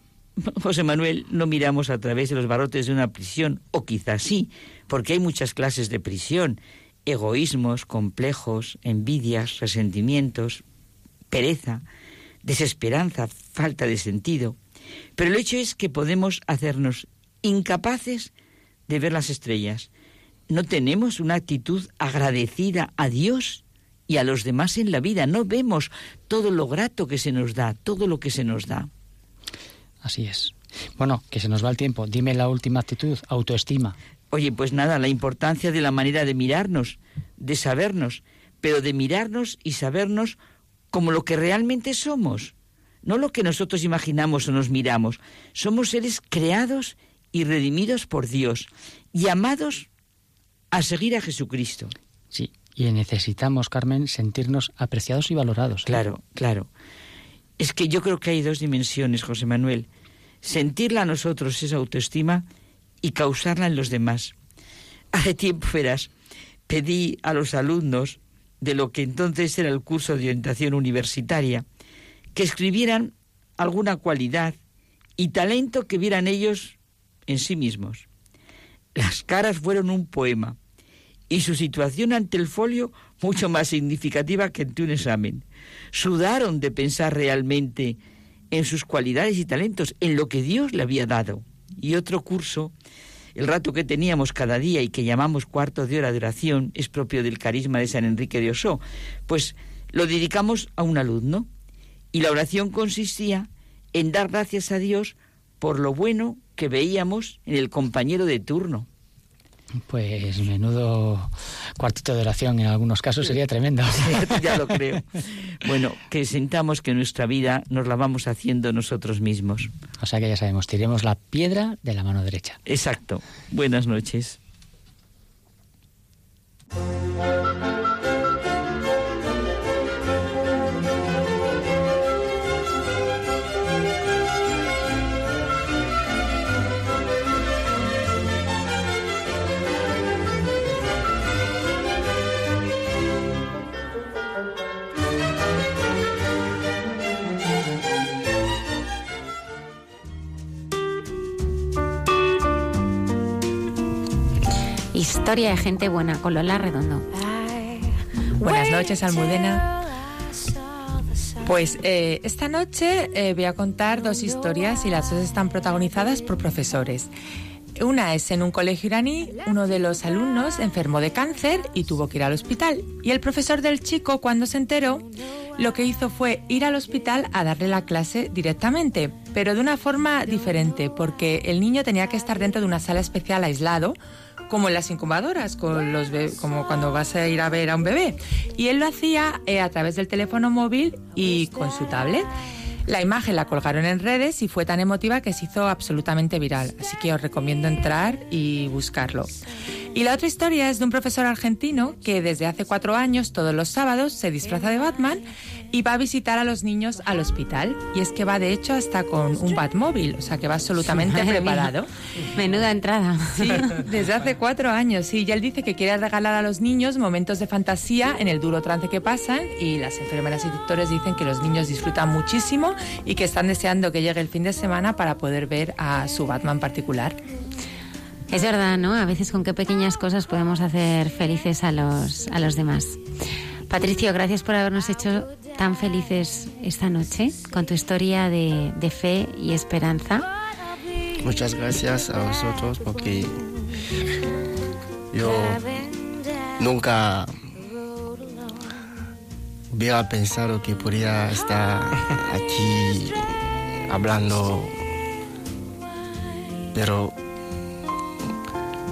José Manuel, no miramos a través de los barrotes de una prisión, o quizá sí, porque hay muchas clases de prisión, egoísmos, complejos, envidias, resentimientos, pereza, desesperanza, falta de sentido. Pero el hecho es que podemos hacernos incapaces de ver las estrellas. No tenemos una actitud agradecida a Dios y a los demás en la vida. No vemos todo lo grato que se nos da, todo lo que se nos da. Así es. Bueno, que se nos va el tiempo. Dime la última actitud, autoestima. Oye, pues nada, la importancia de la manera de mirarnos, de sabernos, pero de mirarnos y sabernos como lo que realmente somos, no lo que nosotros imaginamos o nos miramos. Somos seres creados y redimidos por Dios, llamados a seguir a Jesucristo. Sí, y necesitamos, Carmen, sentirnos apreciados y valorados. ¿eh? Claro, claro. Es que yo creo que hay dos dimensiones, José Manuel. Sentirla a nosotros esa autoestima y causarla en los demás. Hace tiempo, verás, pedí a los alumnos de lo que entonces era el curso de orientación universitaria que escribieran alguna cualidad y talento que vieran ellos en sí mismos. Las caras fueron un poema y su situación ante el folio mucho más significativa que ante un examen sudaron de pensar realmente en sus cualidades y talentos, en lo que Dios le había dado. Y otro curso, el rato que teníamos cada día y que llamamos cuarto de hora de oración, es propio del carisma de San Enrique de Osó, pues lo dedicamos a un alumno. Y la oración consistía en dar gracias a Dios por lo bueno que veíamos en el compañero de turno. Pues menudo cuartito de oración en algunos casos sería tremendo. ya lo creo. Bueno, que sintamos que nuestra vida nos la vamos haciendo nosotros mismos. O sea que ya sabemos, tiremos la piedra de la mano derecha. Exacto. Buenas noches. Historia de gente buena con Lola Redondo. Buenas noches, Almudena. Pues eh, esta noche eh, voy a contar dos historias y las dos están protagonizadas por profesores. Una es en un colegio iraní, uno de los alumnos enfermó de cáncer y tuvo que ir al hospital. Y el profesor del chico, cuando se enteró, lo que hizo fue ir al hospital a darle la clase directamente, pero de una forma diferente, porque el niño tenía que estar dentro de una sala especial aislado como en las incubadoras, con los como cuando vas a ir a ver a un bebé. Y él lo hacía eh, a través del teléfono móvil y con su tablet. La imagen la colgaron en redes y fue tan emotiva que se hizo absolutamente viral, así que os recomiendo entrar y buscarlo. Y la otra historia es de un profesor argentino que desde hace cuatro años, todos los sábados, se disfraza de Batman y va a visitar a los niños al hospital. Y es que va, de hecho, hasta con un Batmóvil, o sea que va absolutamente preparado. Menuda entrada. Sí, desde hace cuatro años, sí. Y él dice que quiere regalar a los niños momentos de fantasía en el duro trance que pasan y las enfermeras y doctores dicen que los niños disfrutan muchísimo y que están deseando que llegue el fin de semana para poder ver a su Batman particular. Es verdad, ¿no? A veces con qué pequeñas cosas podemos hacer felices a los, a los demás. Patricio, gracias por habernos hecho tan felices esta noche con tu historia de, de fe y esperanza. Muchas gracias a vosotros porque yo nunca hubiera pensado que podría estar aquí hablando, pero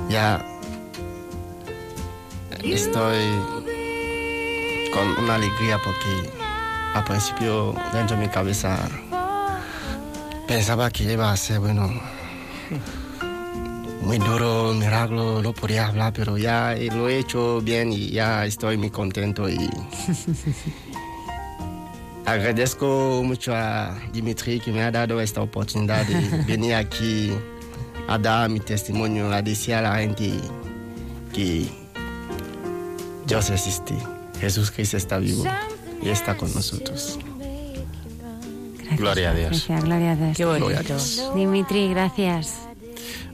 ya estoy con una alegría porque al principio dentro de mi cabeza pensaba que iba a ser bueno muy duro, un milagro, no podía hablar, pero ya lo he hecho bien y ya estoy muy contento y agradezco mucho a Dimitri que me ha dado esta oportunidad de venir aquí a dar mi testimonio, a decir a la gente que Dios existe, Jesús Cristo está vivo y está con nosotros. Gloria a Dios. Gracias, gloria a Dios. Qué bonito. Dios. Dimitri, gracias.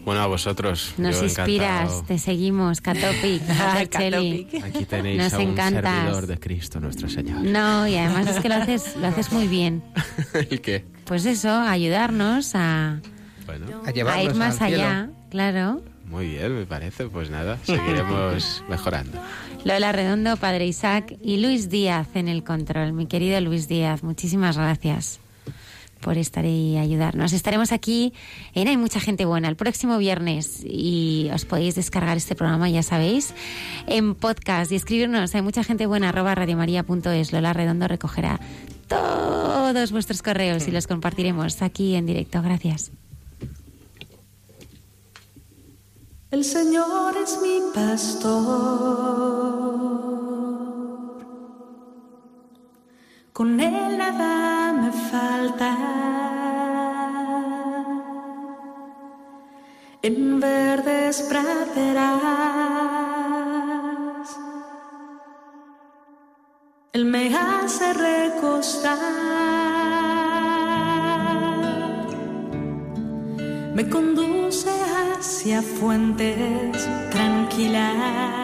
Bueno, a vosotros. Nos yo inspiras, encantado. te seguimos, Catopic, Cheli. Aquí tenéis Nos a un encantas. servidor de Cristo nuestro Señor. No, y además es que lo haces, lo haces muy bien. ¿Y qué? Pues eso, ayudarnos a, Bueno, a ir más allá, claro. muy bien, me parece. Pues nada, seguiremos mejorando. Lola Redondo, Padre Isaac y Luis Díaz en el control. Mi querido Luis Díaz, muchísimas gracias por estar y ayudarnos. Estaremos aquí en Hay Mucha Gente Buena el próximo viernes y os podéis descargar este programa, ya sabéis, en podcast y escribirnos. Hay mucha gente buena arroba radiomaria.es. Lola Redondo recogerá todos vuestros correos y los compartiremos aquí en directo. Gracias. El Señor es mi pastor. Con él nada me falta. En verdes praderas. Él me hace recostar. Me conduce hacia fuentes tranquilas.